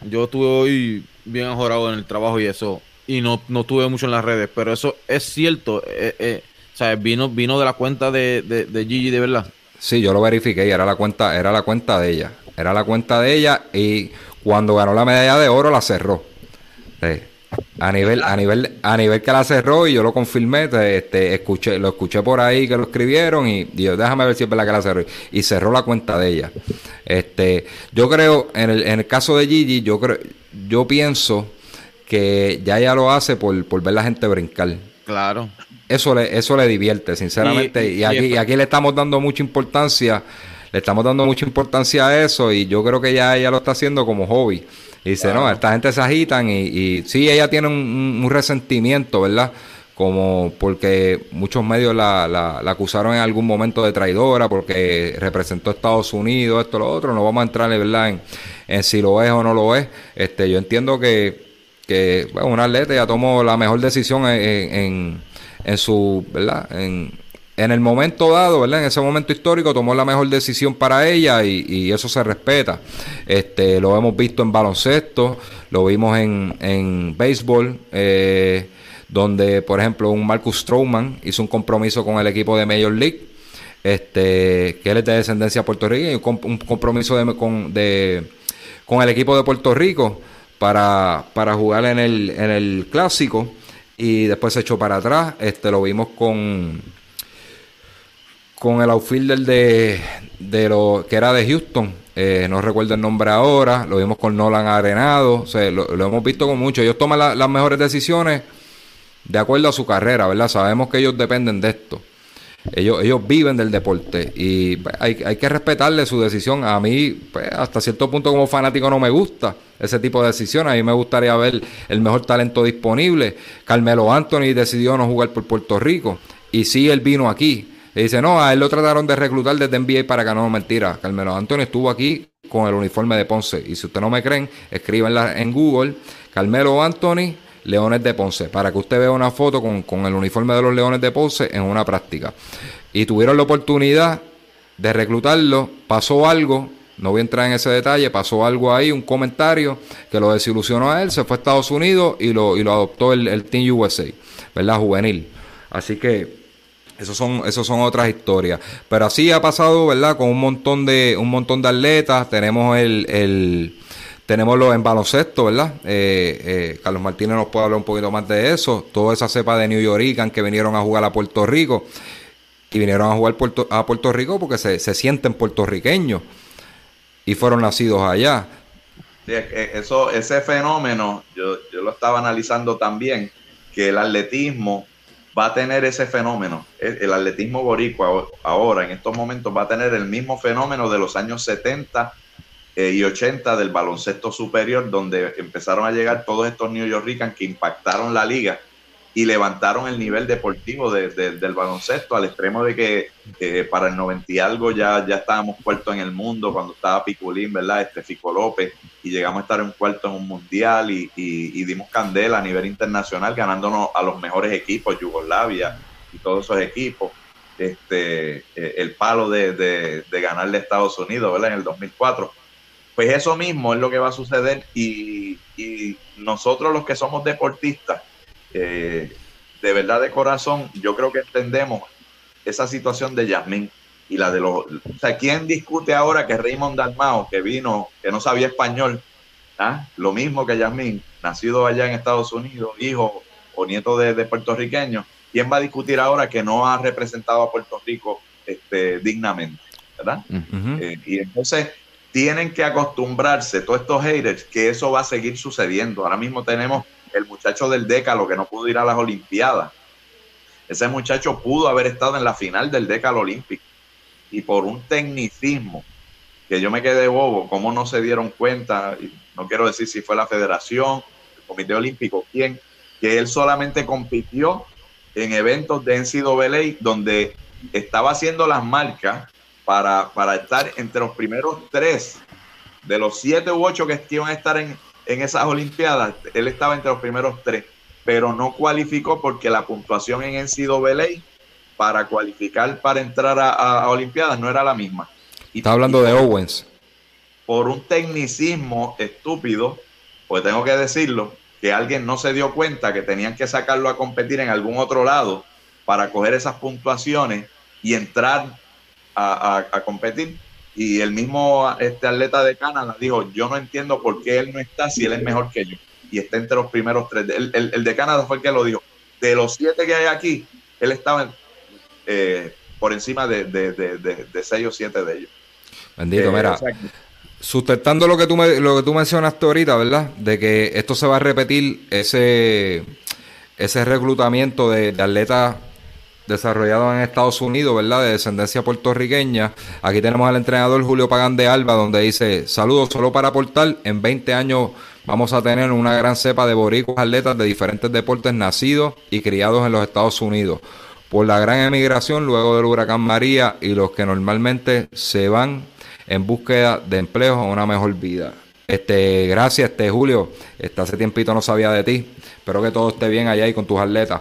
Yo estuve hoy bien ajorado en el trabajo y eso, y no, no estuve mucho en las redes, pero eso es cierto. eh, eh, sea, vino, vino de la cuenta de, de, de Gigi, de verdad. Sí, yo lo verifiqué y era la cuenta, era la cuenta de ella. Era la cuenta de ella y cuando ganó la medalla de oro la cerró. A nivel, a nivel, a nivel que la cerró y yo lo confirmé, te- este, escuché, lo escuché por ahí que lo escribieron y yo déjame ver si es verdad que la cerró y cerró la cuenta de ella. Este, yo creo en el, en el caso de Gigi, yo creo, yo pienso que ya ella lo hace por, por ver la gente brincar. Claro. Eso le, eso le divierte, sinceramente. Y- Y, y- aquí, y- aquí le estamos dando mucha importancia, le estamos dando mucha importancia a eso y yo creo que ya ella lo está haciendo como hobby. Y dice, no, esta gente se agitan y, y sí, ella tiene un resentimiento, ¿verdad? Como porque muchos medios la, la- la acusaron en algún momento de traidora porque representó a Estados Unidos, esto, lo otro. No vamos a entrar, ¿verdad? En, en si lo es o no lo es. Este, yo entiendo que, que bueno, un atleta ya tomó la mejor decisión en, en, en su, ¿verdad? En, en el momento dado, ¿verdad? En ese momento histórico tomó la mejor decisión para ella y, y eso se respeta. Este, lo hemos visto en baloncesto, lo vimos en, en béisbol, eh, donde, por ejemplo, un Marcus Stroman hizo un compromiso con el equipo de Major League, este, que él es de descendencia puertorriqueña, y un, com- un compromiso de, con, de, con el equipo de Puerto Rico para, para jugar en el, en el clásico y después se echó para atrás. Este lo vimos con con el outfielder de, de lo que era de Houston, eh, no recuerdo el nombre ahora, lo vimos con Nolan Arenado, o sea, lo, hemos visto con mucho. Ellos toman la- las mejores decisiones de acuerdo a su carrera, ¿verdad? Sabemos que ellos dependen de esto. Ellos, ellos viven del deporte y pues, hay, hay que respetarle su decisión. A mí, pues, hasta cierto punto como fanático no me gusta ese tipo de decisiones. A mí me gustaría ver el mejor talento disponible. Carmelo Anthony decidió no jugar por Puerto Rico y sí, él vino aquí. Y dice, no, a él lo trataron de reclutar desde NBA para que no, mentira. Carmelo Anthony estuvo aquí con el uniforme de Ponce. Y si ustedes no me creen, escríbanla en Google, Carmelo Anthony, Leones de Ponce, para que usted vea una foto con, con el uniforme de los Leones de Ponce en una práctica. Y tuvieron la oportunidad de reclutarlo, pasó algo, no voy a entrar en ese detalle, pasó algo ahí, un comentario que lo desilusionó a él, se fue a Estados Unidos y lo, y lo adoptó el, el Team USA, ¿verdad? Juvenil. Así que esos son, esos son otras historias. Pero así ha pasado, ¿verdad? Con un montón de, un montón de atletas. Tenemos el, el tenemos los en baloncesto, ¿verdad? Eh, eh, Carlos Martínez nos puede hablar un poquito más de eso. Toda esa cepa de New York que vinieron a jugar a Puerto Rico. Y vinieron a jugar Puerto, a Puerto Rico porque se, se sienten puertorriqueños. Y fueron nacidos allá. Sí, eso, ese fenómeno, yo, yo lo estaba analizando también, que el atletismo va a tener ese fenómeno. El, el atletismo boricua ahora, en estos momentos, va a tener el mismo fenómeno de los años 70 eh, y 80 del baloncesto superior, donde empezaron a llegar todos estos New Yorkers que impactaron la liga y levantaron el nivel deportivo de, de, del baloncesto al extremo de que eh, para el 90 y algo ya, ya estábamos cuarto en el mundo cuando estaba Piculín, ¿verdad? Este Fico López y llegamos a estar en cuarto en un mundial y, y, y, dimos candela a nivel internacional ganándonos a los mejores equipos, Yugoslavia y todos esos equipos. este, eh, el palo de, de, de ganarle a Estados Unidos, ¿verdad? En el 2004. Pues eso mismo es lo que va a suceder y, y nosotros los que somos deportistas, eh, de verdad de corazón, yo creo que entendemos esa situación de Yasmín y la de los... O sea, ¿quién discute ahora que Raymond Dalmao, que vino, que no sabía español, ¿ah? lo mismo que Yasmín, nacido allá en Estados Unidos, hijo o nieto de, de puertorriqueños, ¿quién va a discutir ahora que no ha representado a Puerto Rico este, dignamente? ¿Verdad? Eh, y entonces tienen que acostumbrarse todos estos haters que eso va a seguir sucediendo. Ahora mismo tenemos el muchacho del Décalo que no pudo ir a las Olimpiadas. Ese muchacho pudo haber estado en la final del Décalo Olímpico y por un tecnicismo que yo me quedé bobo, cómo no se dieron cuenta, no quiero decir si fue la federación, el Comité Olímpico, quién, que él solamente compitió en eventos de NCAA donde estaba haciendo las marcas para, para estar entre los primeros tres de los siete u ocho que iban a estar en, en esas Olimpiadas, él estaba entre los primeros tres, pero no cualificó porque la puntuación en NCAA para cualificar para entrar a, a- Olimpiadas no era la misma. Y, Está hablando de Owens. por un tecnicismo estúpido, pues tengo que decirlo, que alguien no se dio cuenta que tenían que sacarlo a competir en algún otro lado para coger esas puntuaciones y entrar a, a- a competir. Y el mismo este atleta de Canadá dijo, yo no entiendo por qué él no está si él es mejor que yo. Y está entre los primeros tres. El, el- el de Canadá fue el que lo dijo. De los siete que hay aquí, él estaba eh, por encima de, de, de, de- seis o siete de ellos. Bendito, Eh, mira. o sea, que- Sustentando lo que tú me- lo que tú mencionaste ahorita, ¿verdad? De que esto se va a repetir ese ese reclutamiento de, de atletas desarrollados en Estados Unidos, ¿verdad? De descendencia puertorriqueña. Aquí tenemos al entrenador Julio Pagán de Alba, donde dice, saludos, solo para aportar, en 20 años vamos a tener una gran cepa de boricuas atletas de diferentes deportes nacidos y criados en los Estados Unidos. Por la gran emigración luego del huracán María y los que normalmente se van en búsqueda de empleos o una mejor vida. Este, gracias, este Julio. Este, hace tiempito no sabía de ti. Espero que todo esté bien allá y con tus atletas.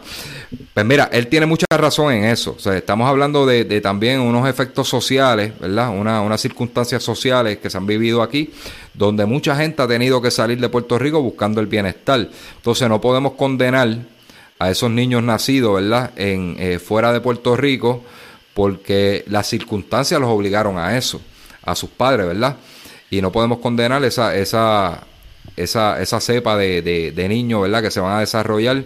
Pues mira, él tiene mucha razón en eso. O sea, estamos hablando de, también unos efectos sociales, ¿verdad? Una, unas circunstancias sociales que se han vivido aquí, donde mucha gente ha tenido que salir de Puerto Rico buscando el bienestar. Entonces no podemos condenar a esos niños nacidos, ¿verdad? En, eh, fuera de Puerto Rico, porque las circunstancias los obligaron a eso, a sus padres, ¿verdad? Y no podemos condenar esa, esa, esa, esa cepa de, de, de niños, ¿verdad? Que se van a desarrollar,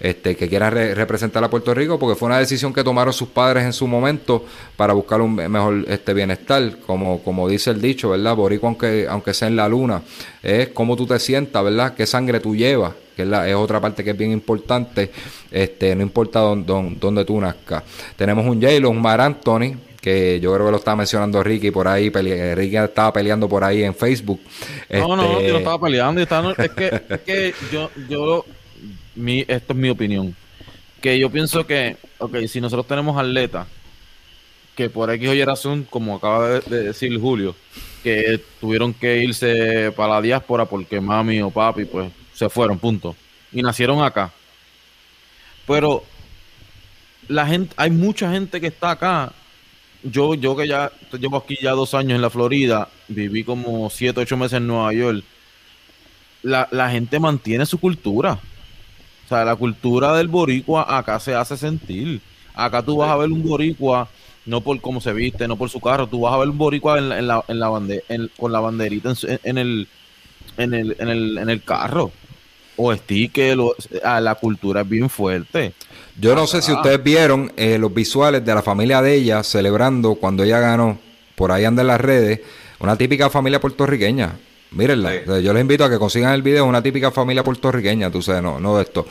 este, que quieran re- representar a Puerto Rico, porque fue una decisión que tomaron sus padres en su momento para buscar un mejor este bienestar, como, como dice el dicho, ¿verdad? Boricua, aunque, aunque sea en la luna, es cómo tú te sientas, ¿verdad? Qué sangre tú llevas, que es, la, es otra parte que es bien importante, este, no importa dónde, tú nazcas. Tenemos un J-Lo, un Mar Anthony, que yo creo que lo estaba mencionando Ricky por ahí, pele- Ricky estaba peleando por ahí en Facebook. No, no, Este, yo no estaba peleando. yo estaba- es que, es que yo, yo, mi, esto es mi opinión. Que yo pienso que, ok, si nosotros tenemos atletas que por X o Y razón, como acaba de, de decir Julio, que tuvieron que irse para la diáspora porque mami o papi, pues se fueron, punto. Y nacieron acá. Pero la gente, hay mucha gente que está acá. Yo, yo que ya llevo aquí ya dos años en la Florida, viví como siete, ocho meses en Nueva York. La, la gente mantiene su cultura. O sea, la cultura del boricua acá se hace sentir. Acá tú vas a ver un boricua, no por cómo se viste, no por su carro, tú vas a ver un boricua en la, en la, en la bande- en- con la banderita en, en el, en, el, en, el, en el carro. O sticker, ah, la cultura es bien fuerte. Yo no sé si ustedes vieron eh, los visuales de la familia de ella celebrando cuando ella ganó, por ahí anda en las redes, una típica familia puertorriqueña. Mírenla. Sí. O sea, Yo les invito a que consigan el video, una típica familia puertorriqueña, tú sabes, no, no de esto.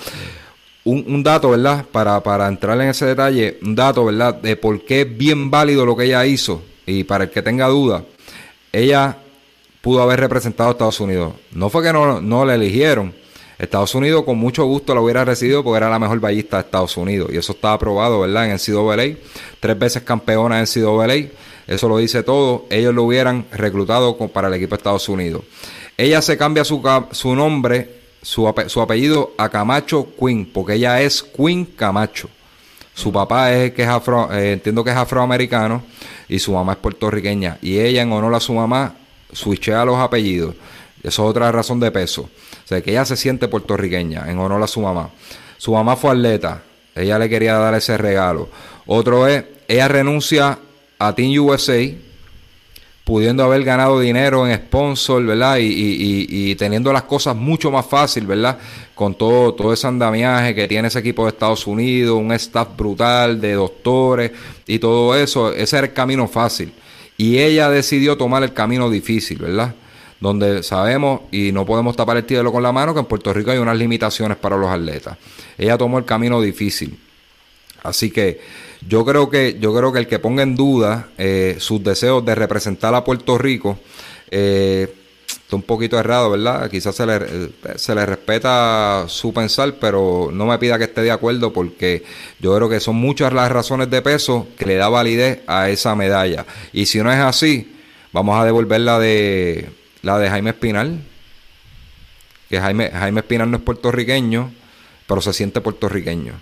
Un, un dato, ¿verdad? Para, para entrar en ese detalle, un dato, ¿verdad? De por qué es bien válido lo que ella hizo. Y para el que tenga duda, ella pudo haber representado a Estados Unidos. No fue que no, no la eligieron. Estados Unidos con mucho gusto la hubiera recibido porque era la mejor ballista de Estados Unidos. Y eso está aprobado, ¿verdad? En el NCAA. Tres veces campeona en NCAA. Eso lo dice todo. Ellos lo hubieran reclutado para el equipo de Estados Unidos. Ella se cambia su, nombre, su apellido a Camacho Queen, porque ella es Queen Camacho. Su papá es que es afro, eh, entiendo que es afroamericano y su mamá es puertorriqueña. Y ella, en honor a su mamá, switchea los apellidos. Eso es otra razón de peso. O sea, que ella se siente puertorriqueña en honor a su mamá. Su mamá fue atleta. Ella le quería dar ese regalo. Otro es, ella renuncia a Team USA pudiendo haber ganado dinero en sponsor, ¿verdad? Y, y, y, teniendo las cosas mucho más fácil, ¿verdad? Con todo, todo ese andamiaje que tiene ese equipo de Estados Unidos, un staff brutal de doctores y todo eso, ese era el camino fácil. Y ella decidió tomar el camino difícil, ¿verdad? Donde sabemos, y no podemos tapar el tiro con la mano, que en Puerto Rico hay unas limitaciones para los atletas. Ella tomó el camino difícil. Así que yo creo que, yo creo que el que ponga en duda eh, sus deseos de representar a Puerto Rico, eh, está un poquito errado, ¿verdad? Quizás se le, eh, se le respeta su pensar, pero no me pida que esté de acuerdo porque yo creo que son muchas las razones de peso que le da validez a esa medalla. Y si no es así, vamos a devolver la de, la de Jaime Espinal, que Jaime, Jaime Espinal no es puertorriqueño, pero se siente puertorriqueño.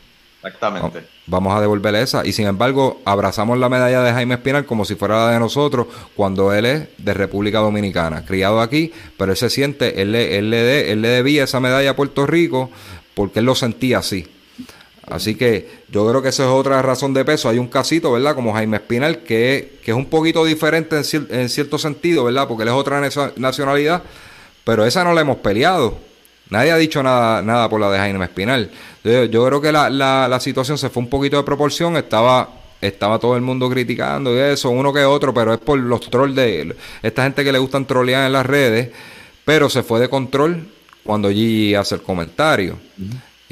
Exactamente. Vamos a devolverle esa. Y sin embargo, abrazamos la medalla de Jaime Espinal como si fuera la de nosotros, cuando él es de República Dominicana, criado aquí, pero él se siente, él le, él le, él le debía esa medalla a Puerto Rico porque él lo sentía así. Así que yo creo que esa es otra razón de peso. Hay un casito, ¿verdad? Como Jaime Espinal, que, que es un poquito diferente en, cierto sentido, ¿verdad? Porque él es otra nacionalidad, pero esa no la hemos peleado. Nadie ha dicho nada, nada por la de Jaime Espinal. Yo, creo que la, la, situación se fue un poquito de proporción. Estaba, estaba todo el mundo criticando y eso, uno que otro, pero es por los trolls de esta gente que le gustan trolear en las redes. Pero se fue de control cuando Gigi hace el comentario.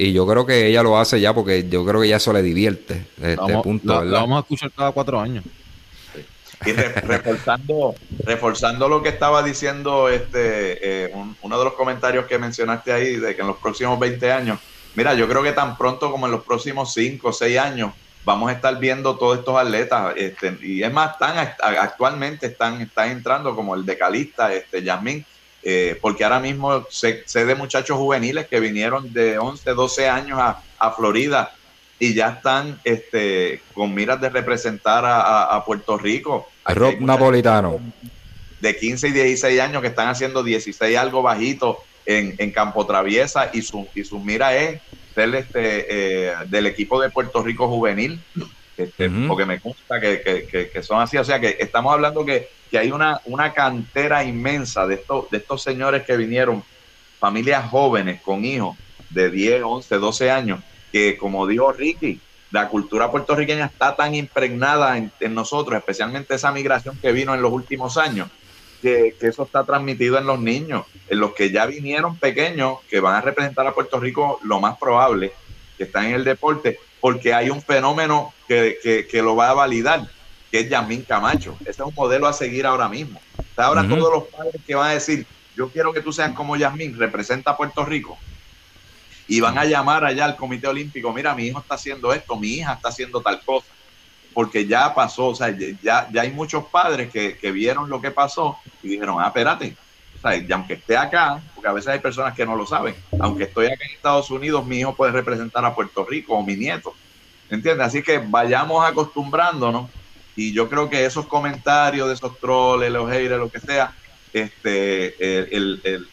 Y yo creo que ella lo hace ya porque yo creo que ya eso le divierte. Este punto, la, vamos a escuchar cada cuatro años. Y reforzando, reforzando lo que estaba diciendo este eh, uno de los comentarios que mencionaste ahí, de que en los próximos 20 años, mira, yo creo que tan pronto como en los próximos 5 o 6 años vamos a estar viendo todos estos atletas. Este, y es más, están, actualmente están, están entrando como el decalista, este, Yasmín, eh, porque ahora mismo sé, de muchachos juveniles que vinieron de 11, 12 años a, a Florida y ya están este, con miras de representar a, Puerto Rico. Rob Napolitano. De 15 y 16 años que están haciendo 16 algo bajito en, en Campo Traviesa y su, y su mira es ser este, eh, del equipo de Puerto Rico juvenil, este, porque me gusta que, que, son así. O sea que estamos hablando que, que hay una, una cantera inmensa de estos, de estos señores que vinieron, familias jóvenes con hijos de 10, 11, 12 años, que como dijo Ricky, la cultura puertorriqueña está tan impregnada en, nosotros, especialmente esa migración que vino en los últimos años, que, eso está transmitido en los niños, en los que ya vinieron pequeños, que van a representar a Puerto Rico, lo más probable, que están en el deporte, porque hay un fenómeno que, lo va a validar, que es Yamín Camacho. Ese es un modelo a seguir ahora mismo. Ahora todos los padres que van a decir, yo quiero que tú seas como Yasmín, representa a Puerto Rico, y van a llamar allá al Comité Olímpico, mira, mi hijo está haciendo esto, mi hija está haciendo tal cosa, porque ya pasó, o sea, ya, ya hay muchos padres que, vieron lo que pasó y dijeron, ah, espérate, y aunque esté acá, porque a veces hay personas que no lo saben, aunque estoy acá en Estados Unidos, mi hijo puede representar a Puerto Rico o mi nieto, ¿entiendes? Así que vayamos acostumbrándonos y yo creo que esos comentarios de esos troles, los haters, lo que sea, este, el,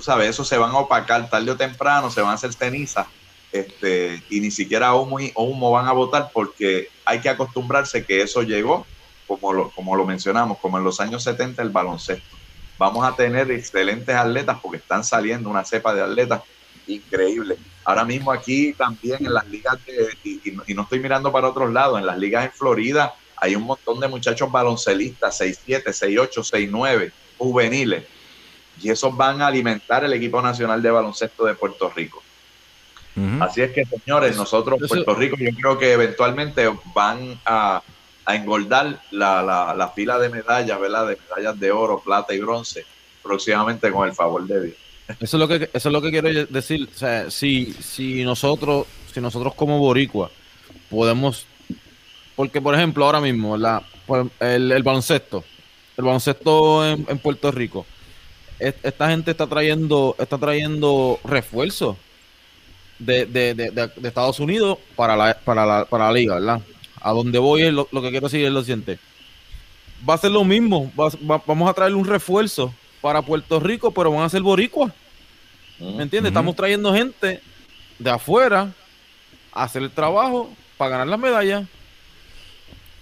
sabes, eso se van a opacar tarde o temprano, se van a hacer ceniza, este, y ni siquiera humo, humo van a votar porque hay que acostumbrarse que eso llegó, como lo, como lo mencionamos, como en los años 70 el baloncesto. Vamos a tener excelentes atletas porque están saliendo una cepa de atletas increíble. Ahora mismo aquí también en las ligas, y, y, no estoy mirando para otros lados, en las ligas en Florida hay un montón de muchachos baloncelistas, 6'7, 6'8, 6'9, juveniles, y esos van a alimentar el equipo nacional de baloncesto de Puerto Rico. Así es que, señores, nosotros, Puerto Rico, yo creo que eventualmente van a, engordar la, fila de medallas, ¿verdad? De medallas de oro, plata y bronce, próximamente con el favor de Dios. Eso es lo que, eso es lo que quiero decir. O sea, si, si nosotros, si nosotros como boricua podemos, porque por ejemplo ahora mismo la, el, baloncesto, el baloncesto en Puerto Rico, esta gente está trayendo, está trayendo refuerzos de, de, de- de Estados Unidos para la, para, la, para la liga, ¿verdad? A donde voy es lo, lo que quiero decir es lo siguiente. Va a ser lo mismo. va- va- vamos a traer un refuerzo para Puerto Rico, pero van a ser boricuas. ¿Me entiendes? Estamos trayendo gente de afuera a hacer el trabajo para ganar las medallas.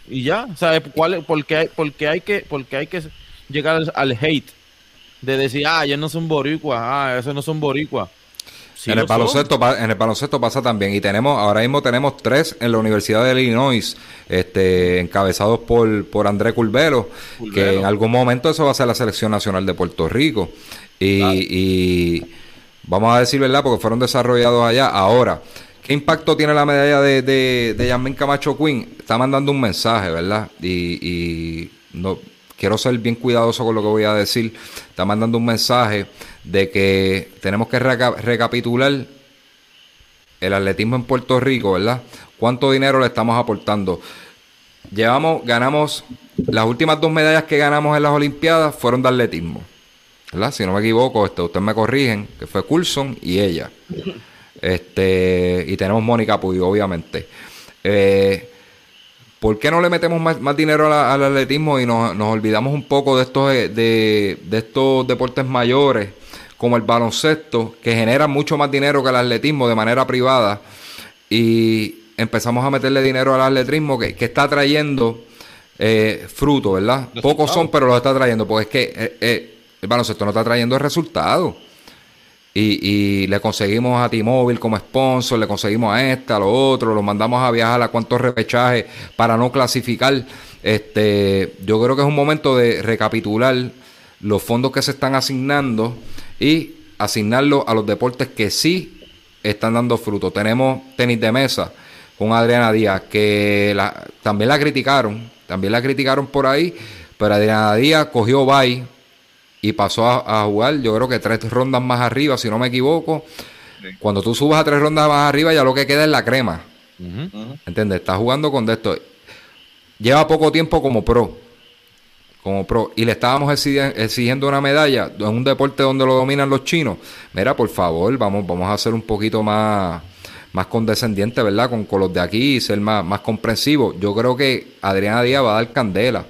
Y ya, ¿sabes cuál es? Porque hay, hay que, porque hay que llegar al, al hate de decir, ah, ellos no son boricuas, ah, esos no son boricuas. Sí en, el baloncesto, en el baloncesto pasa también. Y tenemos, ahora mismo tenemos tres en la Universidad de Illinois, este, encabezados por, por André Culvero, Culvero. que en algún momento eso va a ser la selección nacional de Puerto Rico. Y, y vamos a decir verdad, porque fueron desarrollados allá. Ahora, ¿qué impacto tiene la medalla de, de, de Yasmín Camacho Queen? Está mandando un mensaje, ¿verdad? Y, y no quiero ser bien cuidadoso con lo que voy a decir. Está mandando un mensaje de que tenemos que reca- recapitular el atletismo en Puerto Rico, ¿verdad? ¿Cuánto dinero le estamos aportando? Llevamos, ganamos, las últimas dos medallas que ganamos en las Olimpiadas fueron de atletismo, ¿verdad? Si no me equivoco, este, ustedes me corrigen, que fue Coulson y ella. Este, y tenemos Mónica Puy, obviamente. Eh, ¿Por qué no le metemos más, más dinero la- al atletismo y nos, nos olvidamos un poco de estos, eh, de, de estos deportes mayores, como el baloncesto, que generan mucho más dinero que el atletismo de manera privada, y empezamos a meterle dinero al atletismo que, que está trayendo eh, fruto, ¿verdad? Pocos son, pero los está trayendo, porque es que eh, eh, el baloncesto no está trayendo el resultado. Y, y le conseguimos a T-Mobile como sponsor, le conseguimos a esta, a lo otro, los mandamos a viajar a cuantos repechajes para no clasificar. Este, yo creo que es un momento de recapitular los fondos que se están asignando y asignarlos a los deportes que sí están dando fruto. Tenemos tenis de mesa con Adriana Díaz, que también la criticaron, también la criticaron por ahí, pero Adriana Díaz cogió bye y pasó a, a jugar, yo creo que tres rondas más arriba, si no me equivoco. Cuando tú subas a tres rondas más arriba, ya lo que queda es la crema. Ujú. ¿Entiendes? Está jugando con de esto. Lleva poco tiempo como pro. Como pro. Y le estábamos exigi- exigiendo una medalla en un deporte donde lo dominan los chinos. Mira, por favor, vamos, vamos a ser un poquito más, más condescendientes, ¿verdad? Con, con los de aquí y ser más, más comprensivos. Yo creo que Adriana Díaz va a dar candela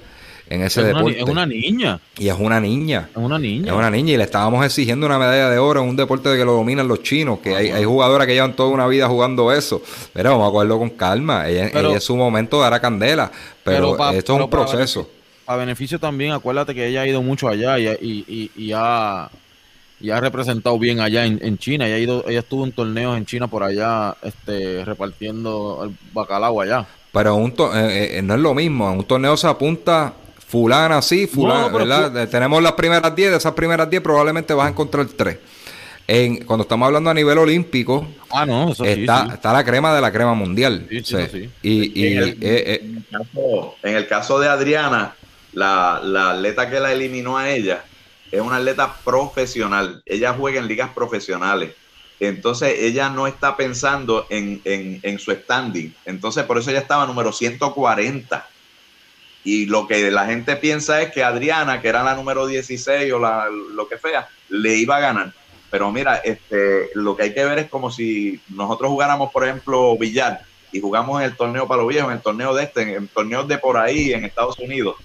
en ese Es una, ni- deporte. es una niña, Y es una niña. es una niña. Es una niña y le estábamos exigiendo una medalla de oro en un deporte de que lo dominan los chinos, que hay, hay jugadoras que llevan toda una vida jugando eso. Mira, vamos a cogerlo con calma. Ella, Pero- ella en su momento dará candela, pero, pa- esto es pero un proceso. beneficio- Para beneficio también, acuérdate que ella ha ido mucho allá y, y, y, y ha, y ha representado bien allá en, en China. Ella, ha ido, ella estuvo en torneos en China por allá este, repartiendo el bacalao allá. Pero un to- eh, eh, no es lo mismo. En un torneo se apunta fulana, sí, fulana, No, ¿verdad? Tenemos las primeras 10, de esas primeras 10 probablemente vas a encontrar 3. En, cuando estamos hablando a nivel olímpico, Ah, no, eso sí, está, sí. está la crema de la crema mundial. Sí, sí, O sea, eso sí. Y, y, En el- eh, eh, En el caso, en el caso de Adriana, la, la atleta que la eliminó a ella es una atleta profesional. Ella juega en ligas profesionales. Entonces ella no está pensando en, en- en su standing. Entonces por eso ella estaba número 140. Y lo que la gente piensa es que Adriana, que era la número 16 o la, lo que sea, le iba a ganar. Pero mira, este, lo que hay que ver es como si nosotros jugáramos, por ejemplo, billar y jugamos en el torneo para los viejos, en el torneo de este, en torneos de por ahí, en Estados Unidos.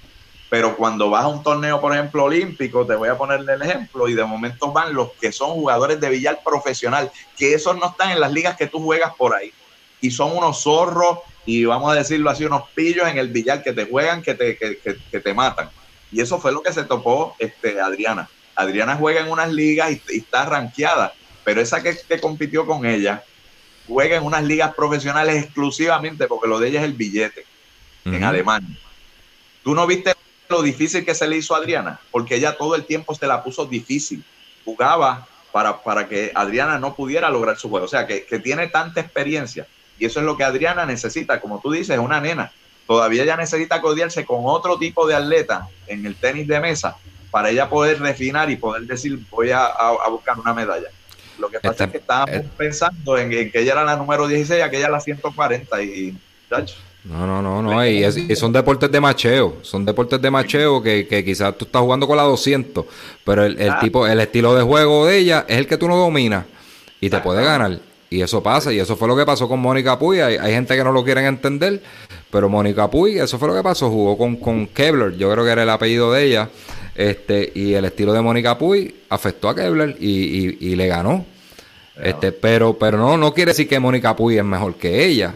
Pero cuando vas a un torneo, por ejemplo, olímpico, te voy a ponerle el ejemplo, y de momento van los que son jugadores de billar profesional, que esos no están en las ligas que tú juegas por ahí. Y son unos zorros, y vamos a decirlo así, unos pillos en el billar que te juegan, que te, que, que- que te matan. Y eso fue lo que se topó este, Adriana. Adriana juega en unas ligas y, y está rankeada, pero esa que, que compitió con ella juega en unas ligas profesionales exclusivamente porque lo de ella es el billete en. Alemania. ¿Tú no viste lo difícil que se le hizo a Adriana? Porque ella todo el tiempo se la puso difícil. Jugaba para, para que Adriana no pudiera lograr su juego. O sea, que, que tiene tanta experiencia. Y eso es lo que Adriana necesita. Como tú dices, es una nena. Todavía ella necesita codearse con otro tipo de atleta en el tenis de mesa para ella poder refinar y poder decir, voy a, buscar una medalla. Lo que pasa es que estábamos eh. pensando en, en que ella era la número 16, aquella la 140 y... chacho, No, no, no, no. Y, es- y son deportes de macheo. Son deportes de macheo que, que quizás tú estás jugando con la 200, pero el, el Ah. tipo, el estilo de juego de ella es el que tú no dominas y te Exacto. puede ganar. Y eso pasa, y eso fue lo que pasó con Mónica Puy. Hay, hay gente que no lo quieren entender, pero Mónica Puy, eso fue lo que pasó. Jugó con, con Kevlar, yo creo que era el apellido de ella. Este, y el estilo de Mónica Puy afectó a Kevlar y, y, y le ganó. Este, pero, pero no, no quiere decir que Mónica Puy es mejor que ella,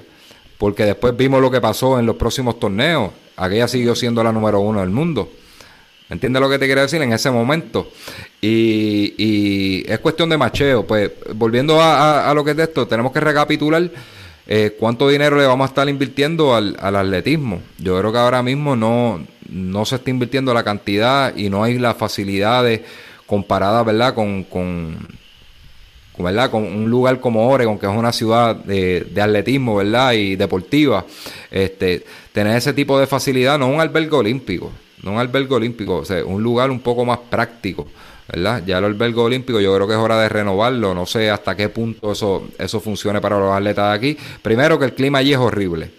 porque después vimos lo que pasó en los próximos torneos. Aquella siguió siendo la número uno del mundo. ¿Me entiendes lo que te quiero decir en ese momento? Y, y es cuestión de macheo. Pues volviendo a, a- lo que es de esto, tenemos que recapitular eh, cuánto dinero le vamos a estar invirtiendo al, al atletismo. Yo creo que ahora mismo no, no se está invirtiendo la cantidad y no hay las facilidades comparadas, ¿verdad? Con, con, con, ¿verdad? con un lugar como Oregon, que es una ciudad de, de atletismo, ¿verdad? Y deportiva, este, tener ese tipo de facilidad, no un albergue olímpico, no un albergue olímpico, o sea, un lugar un poco más práctico, ¿verdad? Ya el albergue olímpico yo creo que es hora de renovarlo, no sé hasta qué punto eso, eso funcione para los atletas de aquí. Primero que el clima allí es horrible,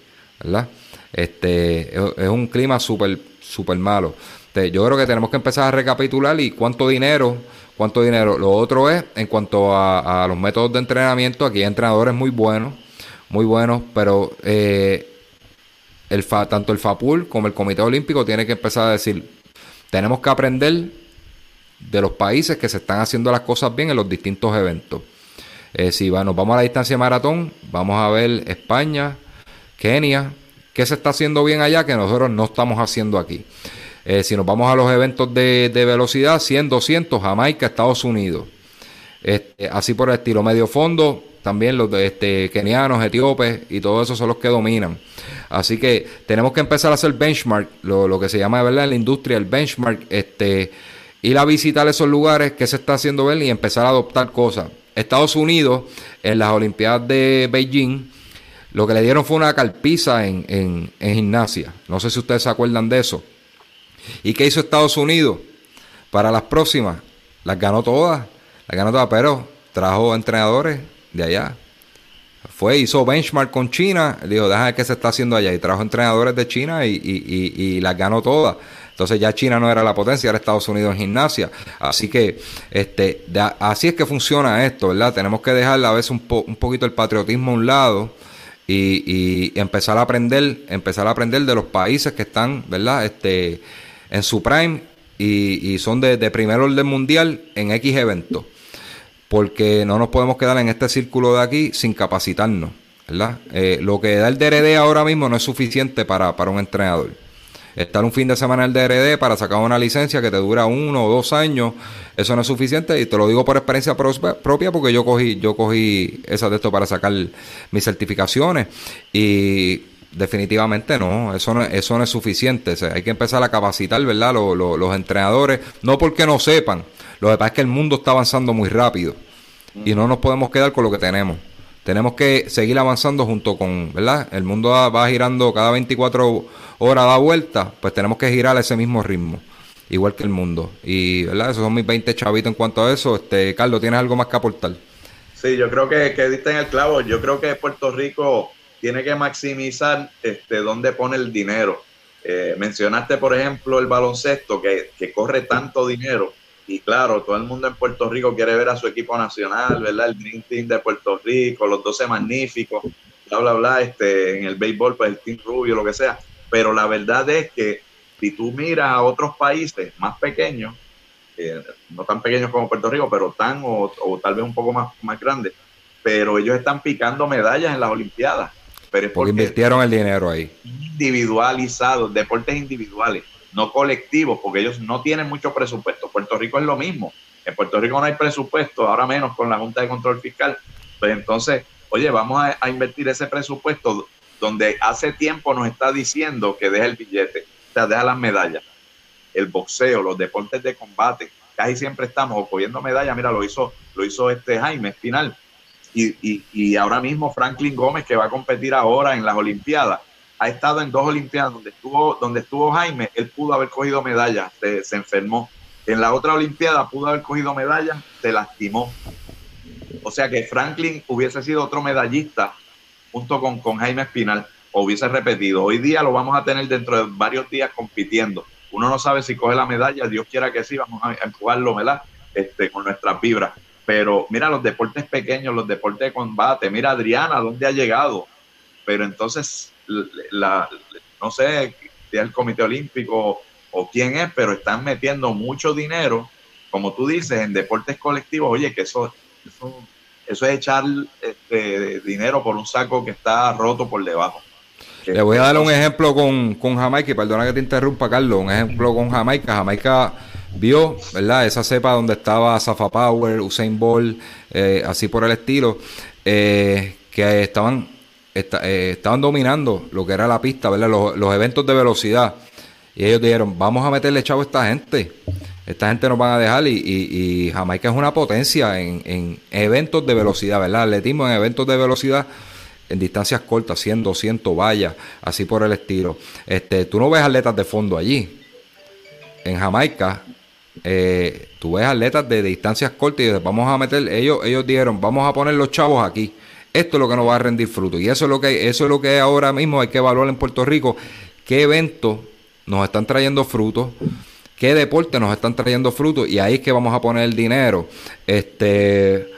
¿verdad? Este, es, un clima súper, súper malo. Este, yo creo que tenemos que empezar a recapitular y cuánto dinero, cuánto dinero. Lo otro es, en cuanto a, a los métodos de entrenamiento, aquí hay entrenadores muy buenos, muy buenos, pero eh, el tanto el FAPUL como el Comité Olímpico tiene que empezar a decir, tenemos que aprender de los países que se están haciendo las cosas bien en los distintos eventos. Eh, si nos vamos a la distancia maratón, vamos a ver España, Kenia, qué se está haciendo bien allá que nosotros no estamos haciendo aquí. Eh, si nos vamos a los eventos de, de velocidad, 100, 200, Jamaica, Estados Unidos. Este, así por el estilo medio fondo, también los de, este, kenianos, etíopes y todo eso son los que dominan. Así que tenemos que empezar a hacer benchmark, lo, lo que se llama ¿verdad? en la industria el benchmark, este, ir a visitar esos lugares que se está haciendo bien y empezar a adoptar cosas. Estados Unidos, en las Olimpiadas de Beijing, lo que le dieron fue una carpiza en, en, en gimnasia. No sé si ustedes se acuerdan de eso. ¿Y qué hizo Estados Unidos? Para las próximas, las ganó todas, las ganó todas, pero trajo entrenadores de allá. Fue, hizo benchmark con China, dijo, deja ver qué se está haciendo allá, y trajo entrenadores de China y, y, y, y las ganó todas. Entonces ya China no era la potencia, era Estados Unidos en gimnasia. Así que este, así es que funciona esto, ¿verdad? Tenemos que dejar a veces un, po- un poquito el patriotismo a un lado y, y empezar a aprender, empezar a aprender de los países que están, ¿verdad? Este, en su prime y, y son de, de primer orden mundial en X eventos. Porque no nos podemos quedar en este círculo de aquí sin capacitarnos, ¿verdad? Eh, lo que da el DRD ahora mismo no es suficiente para, para un entrenador. Estar un fin de semana en el DRD para sacar una licencia que te dura uno o dos años, eso no es suficiente y te lo digo por experiencia propia porque yo cogí, yo cogí esa de esto para sacar mis certificaciones y definitivamente no, eso no, eso no es suficiente. Hay que empezar a capacitar, ¿verdad? Lo- lo- los entrenadores, no porque no sepan, lo que pasa es que el mundo está avanzando muy rápido y no nos podemos quedar con lo que tenemos. Tenemos que seguir avanzando junto con, ¿verdad? El mundo va, girando cada 24 horas da vuelta, pues tenemos que girar a ese mismo ritmo, igual que el mundo. Y, ¿verdad? Esos son mis 20 chavitos en cuanto a eso. Este, Carlos, ¿tienes algo más que aportar? Sí, yo creo que, que diste en el clavo. Yo creo que Puerto Rico tiene que maximizar este, dónde pone el dinero. Eh, mencionaste, por ejemplo, el baloncesto, que, que corre tanto dinero. Y claro, todo el mundo en Puerto Rico quiere ver a su equipo nacional, ¿verdad? El Dream Team de Puerto Rico, los 12 magníficos, bla, bla, bla. Este, en el béisbol, pues el Team Rubio, lo que sea. Pero la verdad es que si tú miras a otros países más pequeños, eh, no tan pequeños como Puerto Rico, pero tan o, o tal vez un poco más, más grandes, pero ellos están picando medallas en las Olimpiadas. Pero es Porque porque invirtieron el dinero ahí. individualizados, deportes individuales, no colectivos, porque ellos no tienen mucho presupuesto. Puerto Rico es lo mismo. En Puerto Rico no hay presupuesto, ahora menos con la Junta de Control Fiscal. Pues entonces, oye, vamos a, invertir ese presupuesto donde hace tiempo nos está diciendo que deja el billete, o sea, deja las medallas, el boxeo, los deportes de combate. Casi siempre estamos cogiendo medallas. Mira, lo hizo, lo hizo este Jaime Espinal. Y, y, y ahora mismo Franklin Gómez, que va a competir ahora en las Olimpiadas, ha estado en dos Olimpiadas donde estuvo, donde estuvo Jaime, él pudo haber cogido medallas, se, enfermó. En la otra Olimpiada pudo haber cogido medallas, se lastimó. O sea que Franklin hubiese sido otro medallista junto con, con Jaime Espinal, o hubiese repetido. Hoy día lo vamos a tener dentro de varios días compitiendo. Uno no sabe si coge la medalla, Dios quiera que sí, vamos a empujarlo, ¿verdad? Este, con nuestras vibras pero mira los deportes pequeños, los deportes de combate, mira Adriana, ¿dónde ha llegado? Pero entonces, la, no sé si es el Comité Olímpico o quién es, pero están metiendo mucho dinero, como tú dices, en deportes colectivos. Oye, que eso, eso, eso es echar este, dinero por un saco que está roto por debajo. Le voy a dar un ejemplo con, con Jamaica, y perdona que te interrumpa, Carlos, un ejemplo con Jamaica. Jamaica vio, ¿verdad? Esa cepa donde estaba Safa Power, Usain Bolt, eh, así por el estilo, eh, que estaban, eh, estaban dominando lo que era la pista, ¿verdad? Los, eventos de velocidad. Y ellos dijeron, vamos a meterle chavo a esta gente. Esta gente nos van a dejar y, y, Jamaica es una potencia en, en eventos de velocidad, ¿verdad? Atletismo en eventos de velocidad en distancias cortas, 100, 200 vallas, así por el estilo. Este, tú no ves atletas de fondo allí. En Jamaica eh, tú ves atletas de, distancias cortas y vamos a meter, ellos, ellos dijeron, vamos a poner los chavos aquí. Esto es lo que nos va a rendir fruto. Y eso es lo que, eso es lo que ahora mismo hay que evaluar en Puerto Rico. ¿Qué eventos nos están trayendo frutos? ¿Qué deportes nos están trayendo frutos? Y ahí es que vamos a poner el dinero. Este,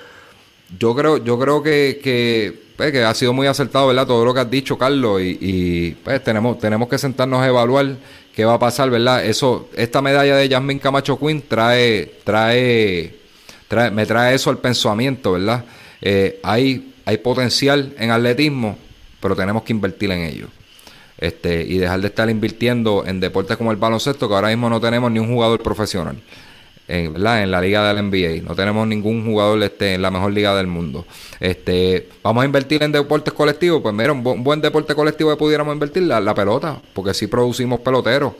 yo creo, yo creo que, que, pues, ha sido muy acertado, ¿verdad? Todo lo que has dicho, Carlos. Y, pues, tenemos, tenemos que sentarnos a evaluar qué va a pasar, ¿verdad? Eso, esta medalla de Jasmine Camacho Quinn trae, trae, trae me trae eso al pensamiento, ¿verdad? Eh, hay, hay potencial en atletismo, pero tenemos que invertir en ello. Este, y dejar de estar invirtiendo en deportes como el baloncesto, que ahora mismo no tenemos ni un jugador profesional en, en la liga del NBA. No tenemos ningún jugador este, en la mejor liga del mundo. Este, vamos a invertir en deportes colectivos. Pues mira, un, buen deporte colectivo que pudiéramos invertir la, la pelota, porque si producimos peloteros.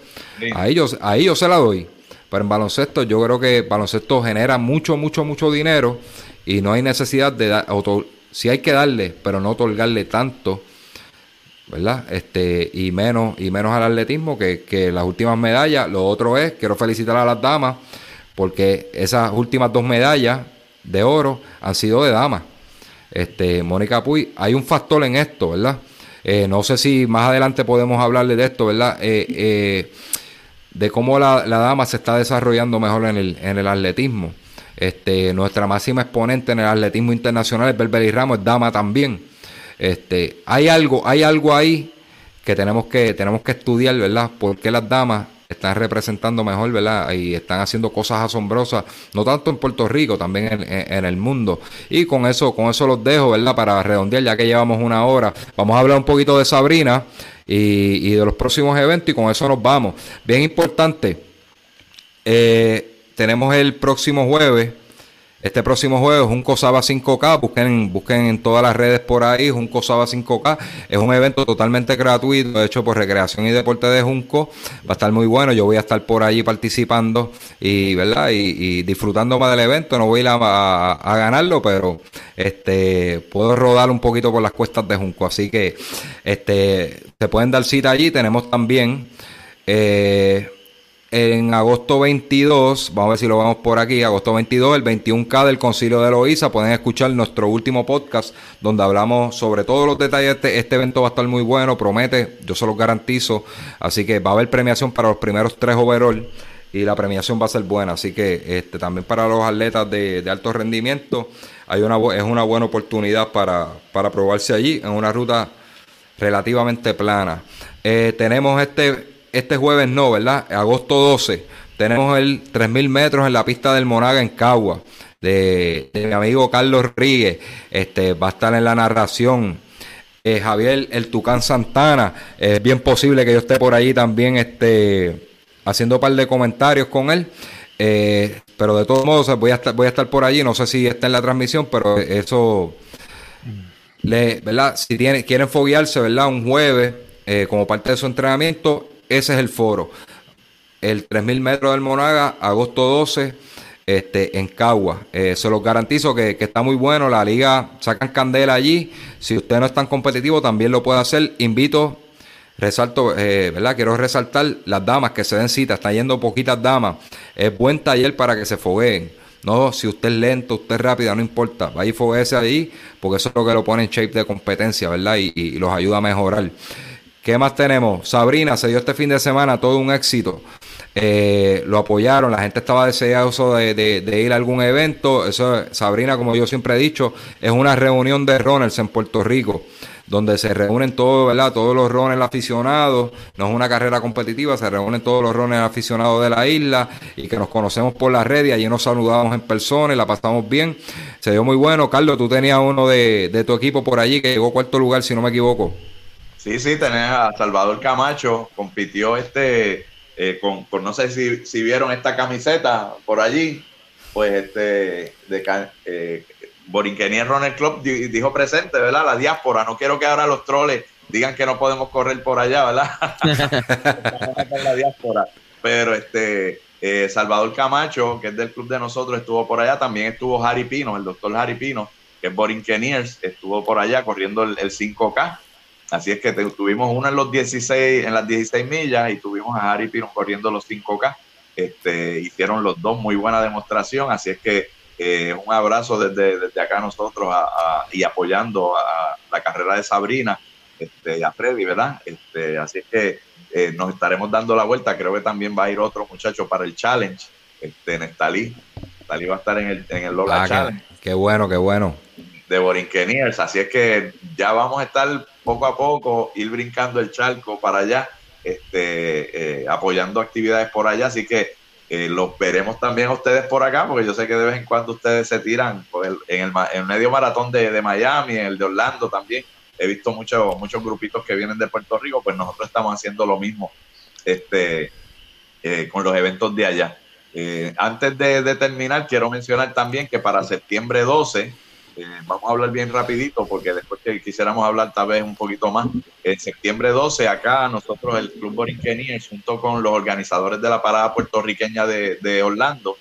A, ellos, a ellos se la doy. Pero en baloncesto yo creo que baloncesto genera mucho, mucho, mucho dinero y no hay necesidad de dar, si hay que darle, pero no otorgarle tanto. ¿verdad? Este, y menos, y menos al atletismo que, que las últimas medallas. Lo otro es, quiero felicitar a las damas porque esas últimas dos medallas de oro han sido de damas. Este, Mónica Puy, hay un factor en esto, ¿verdad? Eh, no sé si más adelante podemos hablarle de esto, ¿verdad? Eh, eh, de cómo la, dama se está desarrollando mejor en el, en el atletismo. Este, nuestra máxima exponente en el atletismo internacional es Berberi Ramos, es dama también. Este, hay algo, hay algo ahí que tenemos que, tenemos que estudiar, ¿verdad? ¿Por qué las damas están representando mejor, ¿verdad? Y están haciendo cosas asombrosas, no tanto en Puerto Rico, también en, el mundo. Y con eso, con eso los dejo, ¿verdad? Para redondear, ya que llevamos una hora. Vamos a hablar un poquito de Sabrina y, de los próximos eventos y con eso nos vamos. Bien importante, eh, tenemos el próximo jueves. Este próximo jueves, Junco Saba 5K, busquen, busquen en todas las redes por ahí, Junco Saba 5K, es un evento totalmente gratuito, hecho por Recreación y Deporte de Junco, va a estar muy bueno, yo voy a estar por allí participando y, ¿verdad? Y, disfrutando más del evento, no voy a ir a, ganarlo, pero este puedo rodar un poquito por las cuestas de Junco, así que este se pueden dar cita allí, tenemos también... Eh, en agosto 22, vamos a ver si lo vamos por aquí, agosto 22, el 21K del Concilio de Loíza, pueden escuchar nuestro último podcast donde hablamos sobre todos los detalles. Este, este evento va a estar muy bueno, promete, yo se los garantizo. Así que va a haber premiación para los primeros tres overall y la premiación va a ser buena. Así que este, también para los atletas de, alto rendimiento hay una, es una buena oportunidad para, para probarse allí en una ruta relativamente plana. Eh, tenemos este este jueves no, ¿verdad? Agosto 12. Tenemos el 3000 metros en la pista del Monaga en Cagua. De, mi amigo Carlos Ríguez. Este, va a estar en la narración. Eh, Javier El Tucán Santana. Es bien posible que yo esté por ahí también este, haciendo un par de comentarios con él. Eh, pero de todos modos voy a estar, voy a estar por allí. No sé si está en la transmisión, pero eso, ¿verdad? Si quieren foguearse, ¿verdad? Un jueves eh, como parte de su entrenamiento, ese es el foro. El 3000 metros del Monaga, agosto 12, este, en Cagua. Eh, se los garantizo que, está muy bueno. La liga sacan candela allí. Si usted no es tan competitivo, también lo puede hacer. Invito, resalto, eh, ¿verdad? Quiero resaltar las damas que se den cita. Están yendo poquitas damas. Es buen taller para que se fogueen. No, si usted es lento, usted es rápida, no importa. Vaya y fogueese ahí, porque eso es lo que lo pone en shape de competencia, ¿verdad? y los ayuda a mejorar. ¿Qué más tenemos? Sabrina se dio este fin de semana todo un éxito. eh, lo apoyaron, la gente estaba deseoso de, de, ir a algún evento. Eso, Sabrina, como yo siempre he dicho, es una reunión de runners en Puerto Rico, donde se reúnen todos, ¿verdad? Todos los runners aficionados. No es una carrera competitiva, se reúnen todos los runners aficionados de la isla y que nos conocemos por la red y allí nos saludamos en persona y la pasamos bien. Se dio muy bueno. Carlos, tú tenías uno de, de tu equipo por allí que llegó cuarto lugar, si no me equivoco. Sí, sí, tenés a Salvador Camacho, compitió este eh, con, no sé si, si, vieron esta camiseta por allí, pues este de eh, Borinquenier Runner Club dijo presente, ¿verdad? La diáspora, no quiero que ahora los troles digan que no podemos correr por allá, ¿verdad? la diáspora. Pero este eh, Salvador Camacho, que es del club de nosotros, estuvo por allá, también estuvo Harry Pino, el doctor Harry Pino, que es Borinqueniers, estuvo por allá corriendo el 5K Así es que tuvimos uno en los 16, en las 16 millas y tuvimos a Harry Pino corriendo los 5K. Este, hicieron los dos muy buena demostración, así es que eh, un abrazo desde, desde acá nosotros y apoyando a la carrera de Sabrina este, y a Freddy, ¿verdad? Este, así es que eh, nos estaremos dando la vuelta. Creo que también va a ir otro muchacho para el challenge, este, Nestalí. Nestalí va a estar en el, en el Lola ah, Challenge. qué bueno, qué bueno de Borinqueniers. Así es que ya vamos a estar poco a poco, ir brincando el charco para allá, este, eh, apoyando actividades por allá. Así que eh, los veremos también ustedes por acá, porque yo sé que de vez en cuando ustedes se tiran en, el, en medio maratón de, de Miami, el de Orlando también. He visto muchos muchos grupitos que vienen de Puerto Rico, pues nosotros estamos haciendo lo mismo este, eh, con los eventos de allá. antes de, de, terminar, quiero mencionar también que para septiembre 12 eh, vamos a hablar bien rapidito porque después que quisiéramos hablar tal vez un poquito más. En septiembre 12 acá nosotros el Club Borinqueniers junto con los organizadores de la parada puertorriqueña de, Orlando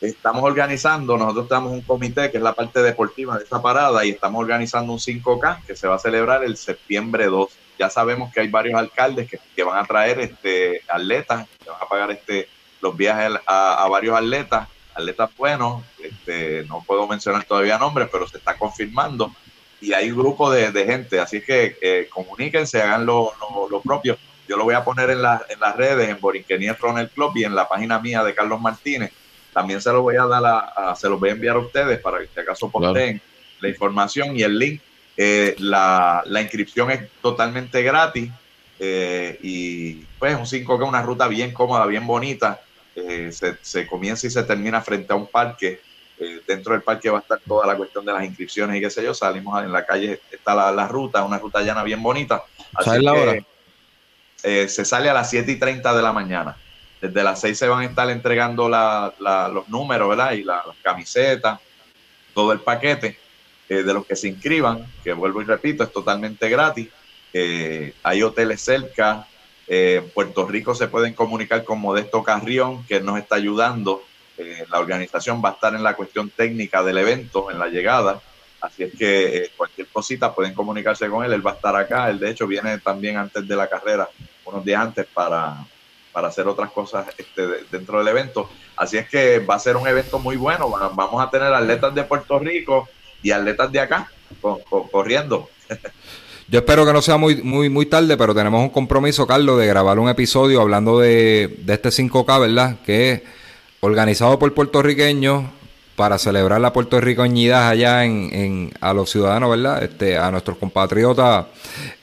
estamos organizando, nosotros tenemos un comité que es la parte deportiva de esta parada y estamos organizando un 5K que se va a celebrar el septiembre 2. Ya sabemos que hay varios alcaldes que, van a traer este atletas, que van a pagar este los viajes a varios atletas atletas buenos, este, no puedo mencionar todavía nombres, pero se está confirmando y hay un grupo de, gente, así que eh, comuníquense, hagan lo, propio. Yo lo voy a poner en, en las redes, en Borinquenier Runner Club y en la página mía de Carlos Martínez. También se lo voy a dar a, se los voy a enviar a ustedes para que si acaso posteen la información y el link. Eh, la, la, inscripción es totalmente gratis eh, y pues un 5 que es una ruta bien cómoda, bien bonita eh, se, comienza y se termina frente a un parque. Eh, dentro del parque va a estar toda la cuestión de las inscripciones y qué sé yo. Salimos en la calle, está la, ruta, una ruta llana bien bonita. Así la hora? Eh, se sale a las 7 y 30 de la mañana. Desde las 6 se van a estar entregando los números, ¿verdad? Y las camisetas, todo el paquete de los que se inscriban, que vuelvo y repito, es totalmente gratis. hay hoteles cerca, eh, Puerto Rico se pueden comunicar con Modesto Carrión, que nos está ayudando. Eh, la organización va a estar en la cuestión técnica del evento, en la llegada. Así es que eh, cualquier cosita pueden comunicarse con él. Él va a estar acá. Él, de hecho, viene también antes de la carrera, unos días antes, para, para hacer otras cosas este, dentro del evento. Así es que va a ser un evento muy bueno. Vamos a tener atletas de Puerto Rico y atletas de acá corriendo. Yo espero que no sea muy, muy, muy tarde, pero tenemos un compromiso, Carlos, de grabar un episodio hablando de, de este 5K, ¿verdad? Que es organizado por puertorriqueños para celebrar la puertorriqueñidad allá en, en, a los ciudadanos, ¿verdad? Este, a nuestros compatriotas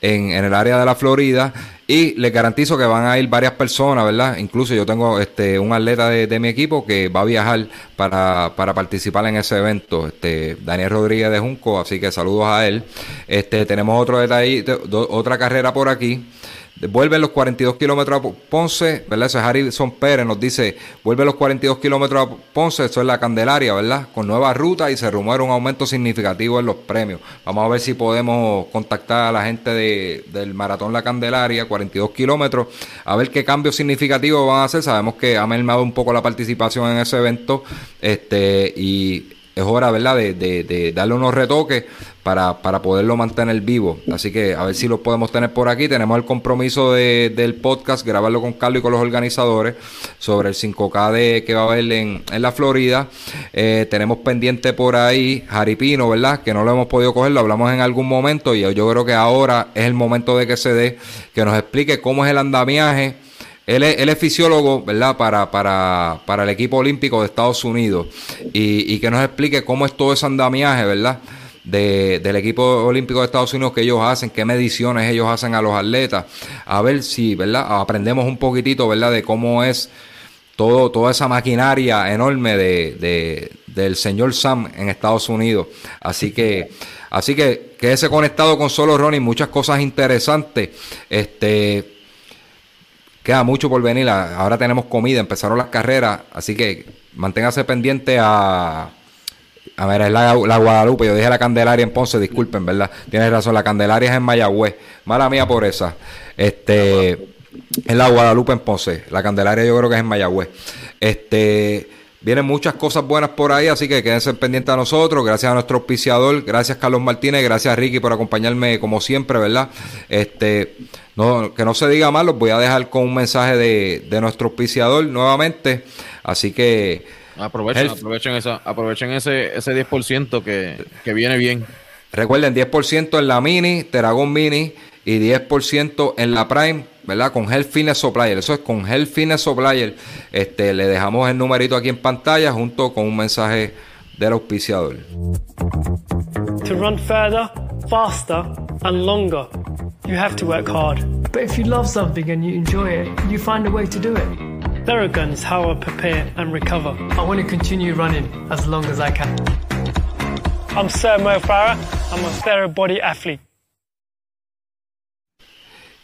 en, en el área de la Florida. Y les garantizo que van a ir varias personas, ¿verdad? Incluso yo tengo este un atleta de, mi equipo que va a viajar para, para, participar en ese evento, este Daniel Rodríguez de Junco, así que saludos a él. Este tenemos otro detalle, otra carrera por aquí vuelve los 42 kilómetros a Ponce, ¿verdad? Eso es Harrison Pérez, nos dice, vuelve los 42 kilómetros a Ponce, eso es la Candelaria, ¿verdad? Con nueva ruta y se rumora un aumento significativo en los premios. Vamos a ver si podemos contactar a la gente de, del Maratón La Candelaria, 42 kilómetros, a ver qué cambios significativos van a hacer. Sabemos que ha mermado un poco la participación en ese evento, este, y es hora, ¿verdad?, de, de, darle unos retoques para, para, poderlo mantener vivo. Así que a ver si lo podemos tener por aquí. Tenemos el compromiso de, del podcast, grabarlo con Carlos y con los organizadores sobre el 5K de, que va a haber en, en la Florida. Eh, tenemos pendiente por ahí Jaripino, ¿verdad?, que no lo hemos podido coger, lo hablamos en algún momento y yo creo que ahora es el momento de que se dé, que nos explique cómo es el andamiaje él es, él es fisiólogo, ¿verdad? Para, para, para el equipo olímpico de Estados Unidos y, y que nos explique cómo es todo ese andamiaje, ¿verdad? De, del equipo olímpico de Estados Unidos que ellos hacen, qué mediciones ellos hacen a los atletas, a ver si, ¿verdad? Aprendemos un poquitito, ¿verdad? De cómo es todo, toda esa maquinaria enorme de, de, del señor Sam en Estados Unidos. Así que, así que quédese conectado con Solo Ronnie, muchas cosas interesantes. Este queda mucho por venir. Ahora tenemos comida, empezaron las carreras, así que manténgase pendiente a. A ver, es la, la, Guadalupe. Yo dije la Candelaria en Ponce, disculpen, ¿verdad? Tienes razón, la Candelaria es en Mayagüez. Mala mía por esa. Este. Es la Guadalupe en Ponce. La Candelaria yo creo que es en Mayagüez. Este. Vienen muchas cosas buenas por ahí, así que quédense pendientes a nosotros. Gracias a nuestro auspiciador, gracias Carlos Martínez, gracias Ricky por acompañarme como siempre, ¿verdad? Este, no, que no se diga mal, los voy a dejar con un mensaje de, de nuestro auspiciador nuevamente. Así que aprovechen, aprovechen, esa, aprovechen ese, ese 10% que, que viene bien. Recuerden, 10% en la Mini, Teragón Mini y 10% en la Prime, ¿verdad? Con Health Fitness Supplier. Eso es con Health Fitness Supplier. Este, le dejamos el numerito aquí en pantalla junto con un mensaje del auspiciador. To run further, faster and longer, you have to work hard. But if you love something and you enjoy it, you find a way to do it. Theragun's how I prepare and recover. I want to continue running as long as I can. I'm Sir Mo Farah. I'm a TheraBody athlete.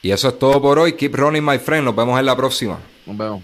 Y eso es todo por hoy. Keep running, my friend. Nos vemos en la próxima. Nos vemos.